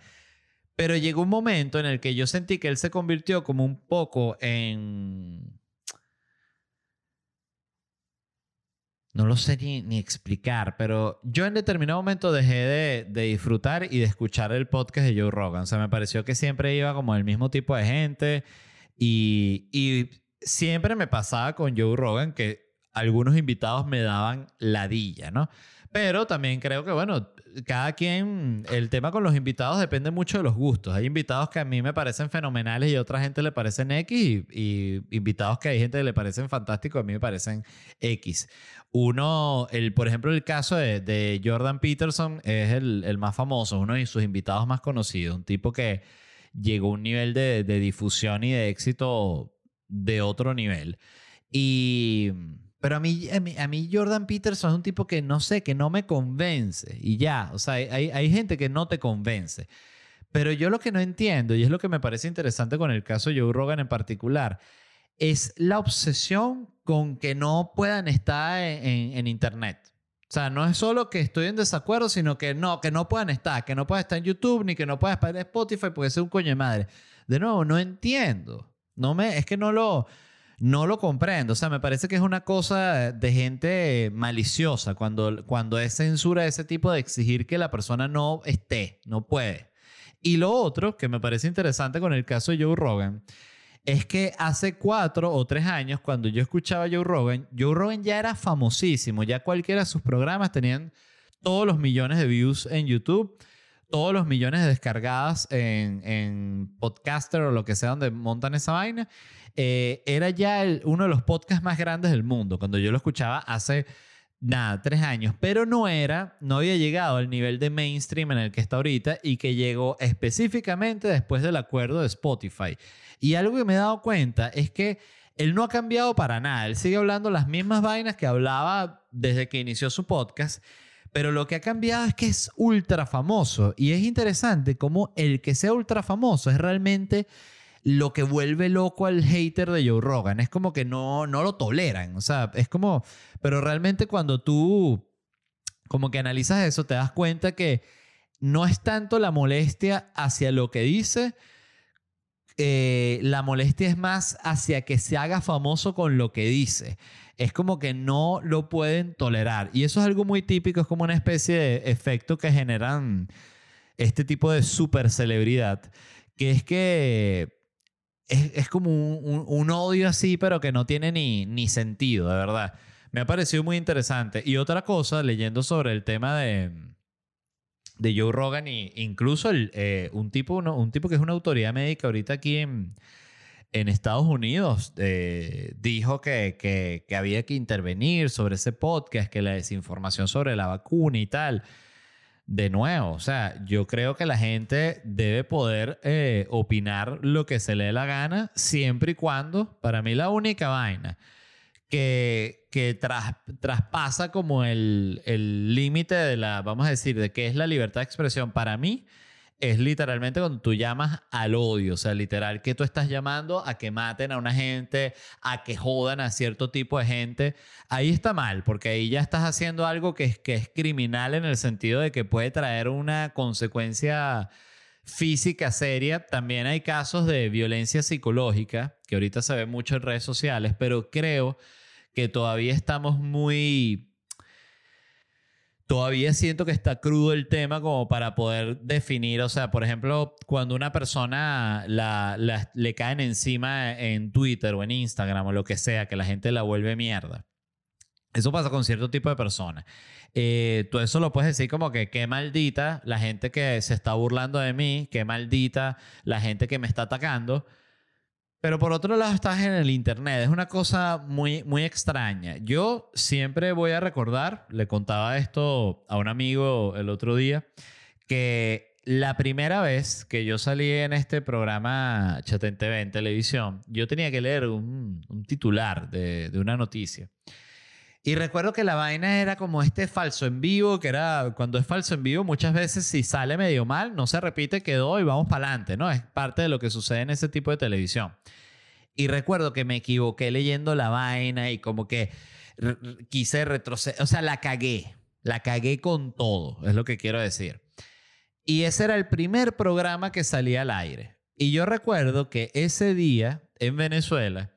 Pero llegó un momento en el que yo sentí que él se convirtió como un poco en no lo sé ni, explicar, pero yo en determinado momento dejé de, disfrutar y de escuchar el podcast de Joe Rogan. O sea, me pareció que siempre iba como el mismo tipo de gente y, y siempre me pasaba con Joe Rogan que algunos invitados me daban ladilla, ¿no? Pero también creo que, bueno, cada quien, el tema con los invitados depende mucho de los gustos. Hay invitados que a mí me parecen fenomenales y a otra gente le parecen X y, invitados que hay gente que le parecen fantásticos, a mí me parecen X. Uno, el, por ejemplo, el caso de, Jordan Peterson es el, más famoso, uno de sus invitados más conocidos, un tipo que llegó a un nivel de, de difusión y de éxito de otro nivel. Y pero a mí, a mí, Jordan Peterson es un tipo que no sé, que no me convence. Y ya, o sea, hay, hay gente que no te convence. Pero yo lo que no entiendo, y es lo que me parece interesante con el caso de Joe Rogan en particular, es la obsesión con que no puedan estar en, en, Internet. O sea, no es solo que estoy en desacuerdo, sino que no, que no puedan estar, que no puedan estar en YouTube, ni que no puedan estar en Spotify, porque es un coño de madre. De nuevo, no entiendo. No me, es que no lo, no lo comprendo. O sea, me parece que es una cosa de gente maliciosa cuando, cuando es censura ese tipo de exigir que la persona no esté, no puede. Y lo otro que me parece interesante con el caso de Joe Rogan es que hace cuatro o tres años, cuando yo escuchaba Joe Rogan, Joe Rogan ya era famosísimo. Ya cualquiera de sus programas tenían todos los millones de views en YouTube todos los millones de descargadas en, en Podcaster o lo que sea donde montan esa vaina. Eh, era ya uno de los podcasts más grandes del mundo. Cuando yo lo escuchaba hace nada, tres años, pero no era, no había llegado al nivel de mainstream en el que está ahorita y que llegó específicamente después del acuerdo de Spotify. Y algo que me he dado cuenta es que él no ha cambiado para nada, él sigue hablando las mismas vainas que hablaba desde que inició su podcast. Pero lo que ha cambiado es que es ultra famoso. Y es interesante cómo el que sea ultra famoso es realmente lo que vuelve loco al hater de Joe Rogan. Es como que no, no lo toleran. O sea, es como... Pero realmente cuando tú como que analizas eso, te das cuenta que no es tanto la molestia hacia lo que dice, eh, la molestia es más hacia que se haga famoso con lo que dice. Es como que no lo pueden tolerar. Y eso es algo muy típico, es como una especie de efecto que generan este tipo de super celebridad, que es que es, como un, odio así, pero que no tiene ni, ni sentido, de verdad. Me ha parecido muy interesante. Y otra cosa, leyendo sobre el tema de, de Joe Rogan, y incluso el, eh, un, tipo, un tipo que es una autoridad médica ahorita aquí en, en Estados Unidos, eh, dijo que, que, que había que intervenir sobre ese podcast, que la desinformación sobre la vacuna y tal. De nuevo, o sea, yo creo que la gente debe poder eh, opinar lo que se le dé la gana, siempre y cuando, para mí la única vaina que, que traspasa como el límite de la, vamos a decir, de qué es la libertad de expresión para mí, es literalmente cuando tú llamas al odio, o sea, literal que tú estás llamando a que maten a una gente, a que jodan a cierto tipo de gente. Ahí está mal, porque ahí ya estás haciendo algo que es, que es criminal en el sentido de que puede traer una consecuencia física seria. También hay casos de violencia psicológica, que ahorita se ve mucho en redes sociales, pero creo que todavía estamos muy todavía siento que está crudo el tema como para poder definir, o sea, por ejemplo, cuando una persona la, le caen encima en Twitter o en Instagram o lo que sea, que la gente la vuelve mierda. Eso pasa con cierto tipo de personas. Eh, tú eso lo puedes decir como que qué maldita la gente que se está burlando de mí, qué maldita la gente que me está atacando. Pero por otro lado estás en el Internet. Es una cosa muy, muy extraña. Yo siempre voy a recordar, le contaba esto a un amigo el otro día, que la primera vez que yo salí en este programa Chaten TV en televisión, yo tenía que leer un, titular de, de una noticia. Y recuerdo que la vaina era como este falso en vivo, que era cuando es falso en vivo, muchas veces si sale medio mal, no se repite, quedó y vamos para adelante, ¿no? Es parte de lo que sucede en ese tipo de televisión. Y recuerdo que me equivoqué leyendo la vaina y como que quise retroceder, o sea, la cagué, la cagué con todo, es lo que quiero decir. Y ese era el primer programa que salía al aire. Y yo recuerdo que ese día en Venezuela,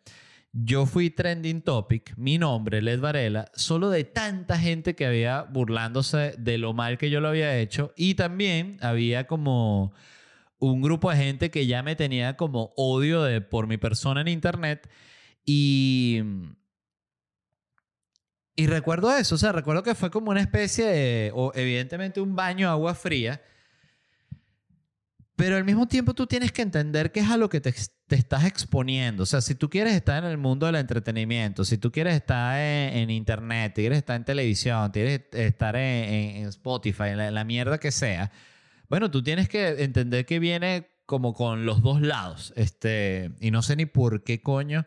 yo fui trending topic, mi nombre, Led Varela, solo de tanta gente que había burlándose de lo mal que yo lo había hecho. Y también había como un grupo de gente que ya me tenía como odio de, por mi persona en internet. Y... Y recuerdo eso, o sea, recuerdo que fue como una especie de, o evidentemente un baño de agua fría, pero al mismo tiempo tú tienes que entender qué es a lo que te, estás exponiendo. O sea, si tú quieres estar en el mundo del entretenimiento, si tú quieres estar en, internet, quieres estar en televisión, quieres estar en, Spotify, en la, mierda que sea, bueno, tú tienes que entender que viene como con los dos lados. Este, y no sé ni por qué coño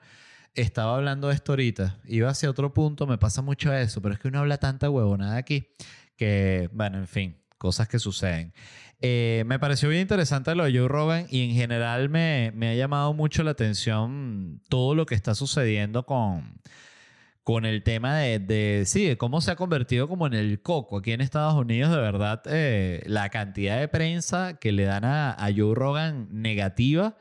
estaba hablando de esto ahorita. Iba hacia otro punto, me pasa mucho eso, pero es que uno habla tanta huevonada aquí que, bueno, en fin, cosas que suceden. Eh, me pareció bien interesante lo de Joe Rogan y en general me, me, ha llamado mucho la atención todo lo que está sucediendo con, con el tema de, de, sí, cómo se ha convertido como en el coco aquí en Estados Unidos. De verdad, eh, la cantidad de prensa que le dan a, a Joe Rogan negativa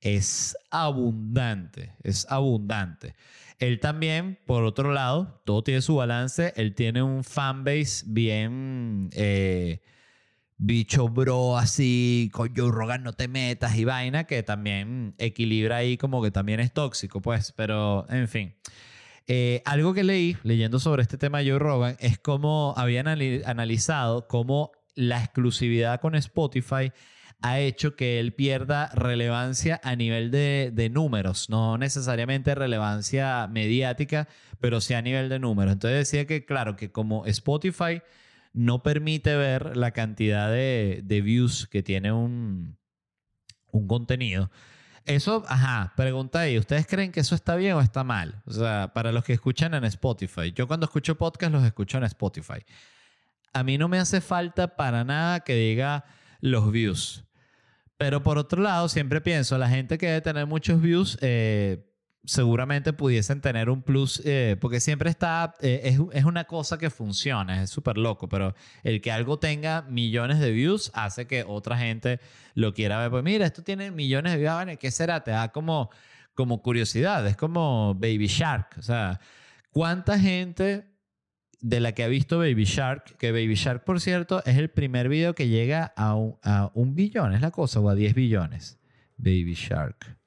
es abundante, es abundante. Él también, por otro lado, todo tiene su balance. Él tiene un fanbase bien... Eh, bicho bro así, con Joe Rogan no te metas y vaina, que también equilibra ahí como que también es tóxico, pues, pero en fin. Eh, algo que leí leyendo sobre este tema de Joe Rogan es cómo habían analizado cómo la exclusividad con Spotify ha hecho que él pierda relevancia a nivel de, de, números, no necesariamente relevancia mediática, pero sí a nivel de números. Entonces decía que, claro, que como Spotify no permite ver la cantidad de, de views que tiene un, un contenido, eso, ajá, pregunta ahí, ¿ustedes creen que eso está bien o está mal? O sea, para los que escuchan en Spotify, yo cuando escucho podcast los escucho en Spotify. A mí no me hace falta para nada que diga los views. Pero por otro lado, siempre pienso, la gente que debe tener muchos views, eh, seguramente pudiesen tener un plus, eh, porque siempre está, eh, es, es, una cosa que funciona, es súper loco, pero el que algo tenga millones de views hace que otra gente lo quiera ver. Pues mira, esto tiene millones de views, ¿qué será? Te da como, como curiosidad, es como Baby Shark, o sea, ¿cuánta gente de la que ha visto Baby Shark, que Baby Shark, por cierto, es el primer video que llega a un, a un billón, es la cosa, o a 10 billones. Baby Shark.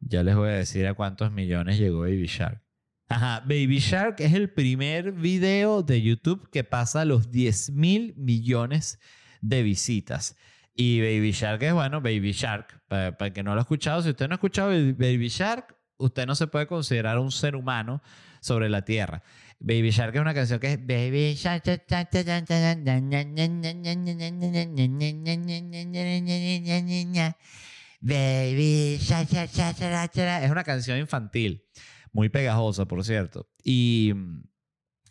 Ya les voy a decir a cuántos millones llegó Baby Shark. Ajá, Baby Shark es el primer video de YouTube que pasa los 10 mil millones de visitas. Y Baby Shark es, bueno, Baby Shark. Para, el que no lo ha escuchado, si usted no ha escuchado Baby Shark, usted no se puede considerar un ser humano sobre la tierra. Baby Shark es una canción que es Baby Shark. Baby Es una canción infantil, muy pegajosa, por cierto. Y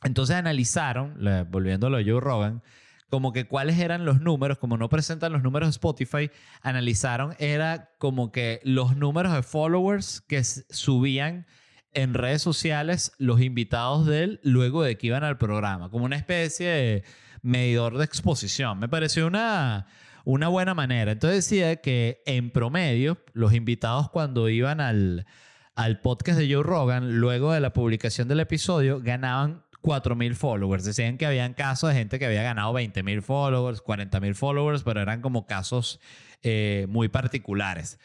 entonces analizaron, volviéndolo a Joe Rogan, como que cuáles eran los números, como no presentan los números de Spotify, analizaron, era como que los números de followers que subían en redes sociales los invitados de él luego de que iban al programa, como una especie de medidor de exposición. Me pareció una, una buena manera. Entonces decía que en promedio, los invitados cuando iban al, al podcast de Joe Rogan, luego de la publicación del episodio, ganaban 4.000 followers. Decían que habían casos de gente que había ganado 20.000 followers, 40.000 followers, pero eran como casos eh, muy particulares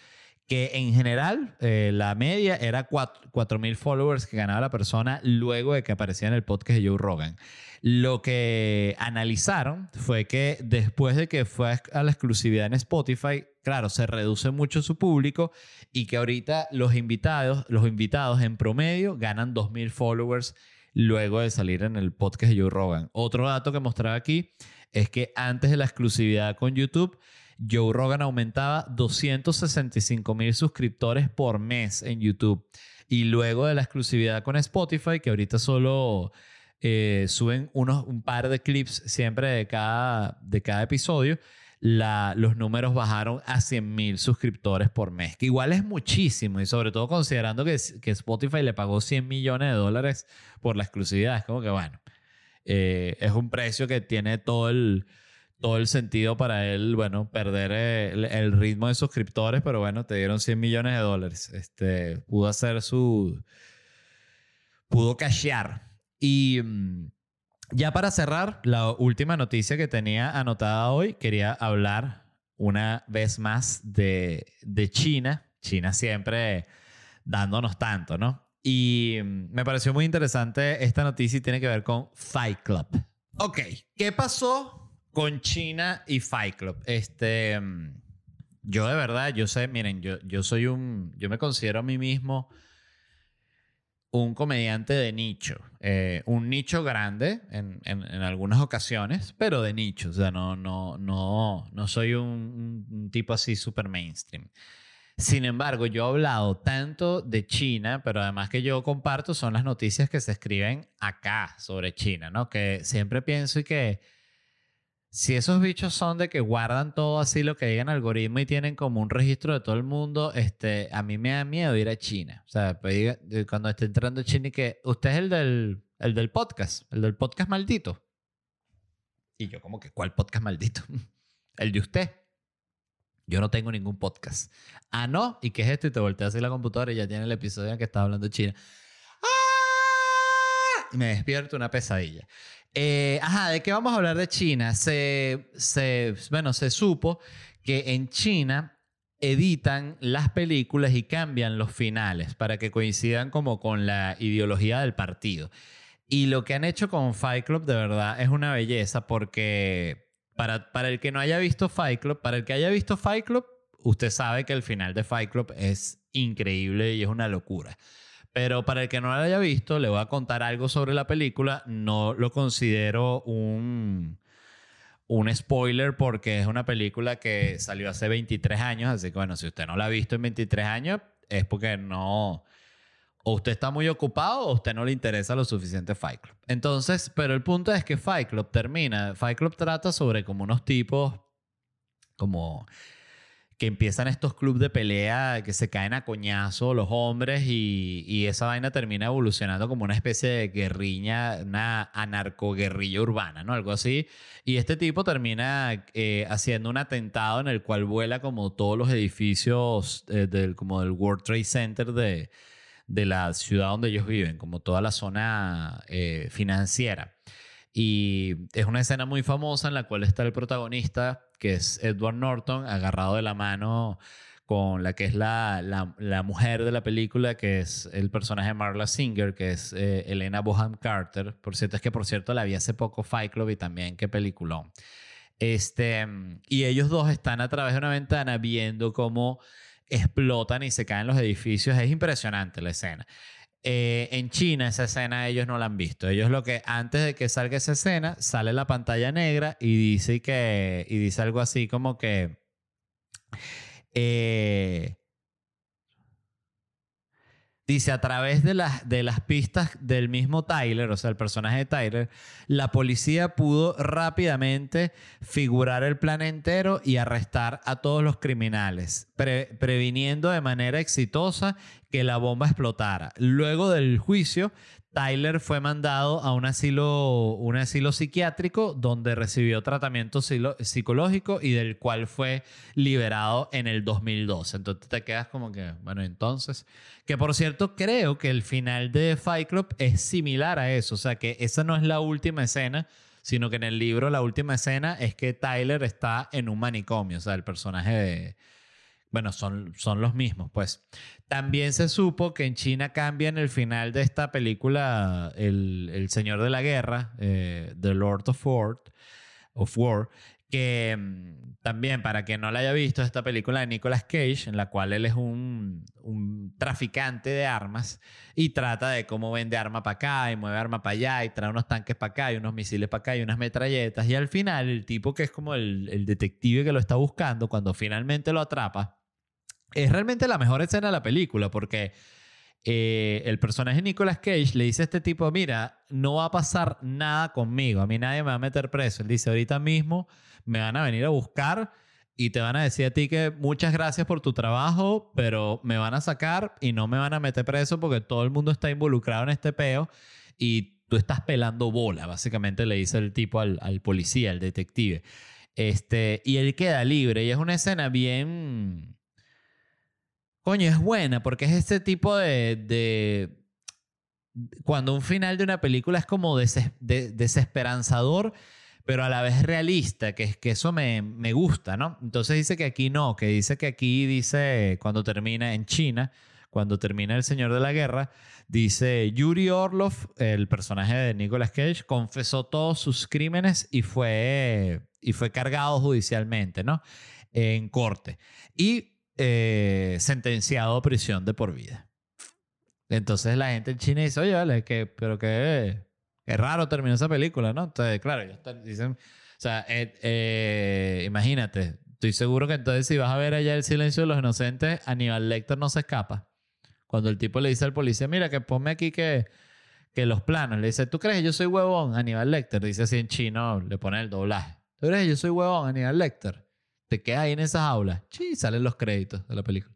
que en general eh, la media era 4.000 followers que ganaba la persona luego de que aparecía en el podcast de Joe Rogan. Lo que analizaron fue que después de que fue a la exclusividad en Spotify, claro, se reduce mucho su público y que ahorita los invitados, los invitados en promedio ganan 2.000 followers luego de salir en el podcast de Joe Rogan. Otro dato que mostraba aquí es que antes de la exclusividad con YouTube, Joe Rogan aumentaba 265 mil suscriptores por mes en YouTube. Y luego de la exclusividad con Spotify, que ahorita solo eh, suben unos, un par de clips siempre de cada, de cada episodio, la, los números bajaron a 100 mil suscriptores por mes, que igual es muchísimo y sobre todo considerando que, que, Spotify le pagó 100 millones de dólares por la exclusividad. Es como que, bueno, eh, es un precio que tiene todo el, todo el sentido para él, bueno, perder el, ritmo de suscriptores, pero bueno, te dieron 100 millones de dólares. Este, pudo hacer su... pudo cashear. Y mm, ya para cerrar, la última noticia que tenía anotada hoy, quería hablar una vez más de, de China. China siempre dándonos tanto, ¿no? Y mm, me pareció muy interesante esta noticia y tiene que ver con Fight Club. Ok, ¿qué pasó con China y Fight Club. Este, mm, yo de verdad, yo sé, miren, yo, yo soy un, yo me considero a mí mismo un comediante de nicho. Eh, un nicho grande en, en, algunas ocasiones, pero de nicho. O sea, no, no, no, no soy un, un tipo así súper mainstream. Sin embargo, yo he hablado tanto de China, pero además que yo comparto son las noticias que se escriben acá sobre China, ¿no? Que siempre pienso y que si esos bichos son de que guardan todo así lo que digan algoritmo y tienen como un registro de todo el mundo, este, a mí me da miedo ir a China. O sea, pues, cuando esté entrando a China y que usted es el del, el del podcast, el del podcast maldito. Y yo como que, ¿cuál podcast maldito? el de usted. Yo no tengo ningún podcast. Ah, no. ¿Y qué es esto? Y te volteas así la computadora y ya tiene el episodio en que estaba hablando China. ¡Ah! Y me despierto una pesadilla. Eh, ajá, ¿de qué vamos a hablar de China? Se, se, bueno, se supo que en China editan las películas y cambian los finales para que coincidan como con la ideología del partido. Y lo que han hecho con Fight Club de verdad es una belleza porque para, para el que no haya visto Fight Club, para el que haya visto Fight Club, usted sabe que el final de Fight Club es increíble y es una locura. Pero para el que no lo haya visto, le voy a contar algo sobre la película. No lo considero un, un spoiler porque es una película que salió hace 23 años. Así que bueno, si usted no la ha visto en 23 años, es porque no... O usted está muy ocupado o usted no le interesa lo suficiente Fight Club. Entonces, pero el punto es que Fight Club termina. Fight Club trata sobre como unos tipos como que empiezan estos clubes de pelea que se caen a coñazo los hombres y, esa vaina termina evolucionando como una especie de guerrilla, una anarcoguerrilla urbana, ¿no? Algo así. Y este tipo termina eh, haciendo un atentado en el cual vuela como todos los edificios eh, del, como del World Trade Center de, de la ciudad donde ellos viven, como toda la zona eh, financiera. Y es una escena muy famosa en la cual está el protagonista que es Edward Norton, agarrado de la mano con la que es la, la, mujer de la película, que es el personaje de Marla Singer, que es eh, Elena Boham Carter. Por cierto, es que por cierto la vi hace poco Fight Club y también qué peliculón. Este, y ellos dos están a través de una ventana viendo cómo explotan y se caen los edificios. Es impresionante la escena. Eh, en China esa escena ellos no la han visto. Ellos lo que antes de que salga esa escena sale la pantalla negra y dice que y dice algo así como que eh, Dice, a través de las, de las pistas del mismo Tyler, o sea, el personaje de Tyler, la policía pudo rápidamente figurar el plan entero y arrestar a todos los criminales, previniendo de manera exitosa que la bomba explotara. Luego del juicio, Tyler fue mandado a un asilo, un asilo psiquiátrico donde recibió tratamiento psicológico y del cual fue liberado en el 2012. Entonces te quedas como que, bueno, entonces, que por cierto creo que el final de Fight Club es similar a eso, o sea que esa no es la última escena, sino que en el libro la última escena es que Tyler está en un manicomio, o sea, el personaje de bueno, son, son los mismos, pues. También se supo que en China cambia en el final de esta película El, Señor de la Guerra, eh, The Lord of War, of War que mm, también para quien no la haya visto, esta película de Nicolas Cage, en la cual él es un, un traficante de armas y trata de cómo vende arma para acá y mueve arma para allá y trae unos tanques para acá y unos misiles para acá y unas metralletas. Y al final, el tipo que es como el, el detective que lo está buscando, cuando finalmente lo atrapa, es realmente la mejor escena de la película porque eh, el personaje Nicolas Cage le dice a este tipo, mira, no va a pasar nada conmigo, a mí nadie me va a meter preso. Él dice, ahorita mismo me van a venir a buscar y te van a decir a ti que muchas gracias por tu trabajo, pero me van a sacar y no me van a meter preso porque todo el mundo está involucrado en este peo y tú estás pelando bola, básicamente le dice el tipo al, al policía, al detective. Este, y él queda libre y es una escena bien Coño, es buena porque es este tipo de, Cuando un final de una película es como desesperanzador, pero a la vez realista, que, es que eso me, me, gusta, ¿no? Entonces dice que aquí no, que dice que aquí dice, cuando termina en China, cuando termina El Señor de la Guerra, dice Yuri Orlov, el personaje de Nicolas Cage, confesó todos sus crímenes y fue, y fue cargado judicialmente, ¿no? En corte. Y eh, sentenciado a prisión de por vida. Entonces la gente en China dice, oye, vale, que, pero que es raro terminó esa película, ¿no? Entonces, claro, ellos dicen, o sea, eh, eh, imagínate, estoy seguro que entonces si vas a ver allá el silencio de los inocentes, Aníbal Lecter no se escapa. Cuando el tipo le dice al policía, mira, que ponme aquí que, que los planos, le dice, ¿tú crees que yo soy huevón? Aníbal Lecter dice así en chino, le pone el doblaje. ¿Tú crees que yo soy huevón? Aníbal Lecter te quedas ahí en esas aulas. Sí, salen los créditos de la película.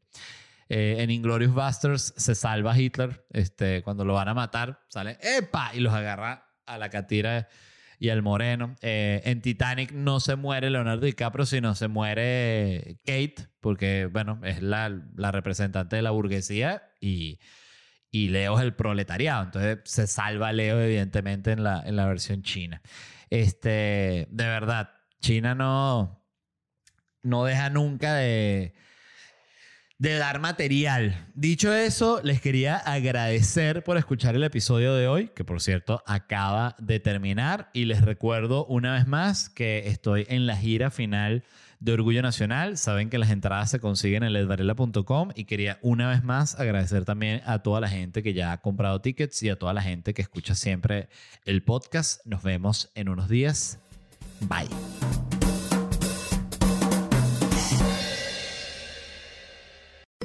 Eh, en Inglorious Busters se salva Hitler. Este, cuando lo van a matar, sale ¡epa! Y los agarra a la catira y al moreno. Eh, en Titanic no se muere Leonardo DiCaprio, sino se muere Kate, porque, bueno, es la, la representante de la burguesía y, y Leo es el proletariado. Entonces se salva Leo, evidentemente, en la, en la versión china. Este, de verdad, China no no deja nunca de, de dar material. Dicho eso, les quería agradecer por escuchar el episodio de hoy, que por cierto acaba de terminar, y les recuerdo una vez más que estoy en la gira final de Orgullo Nacional. Saben que las entradas se consiguen en ledvarela.com y quería una vez más agradecer también a toda la gente que ya ha comprado tickets y a toda la gente que escucha siempre el podcast. Nos vemos en unos días. Bye.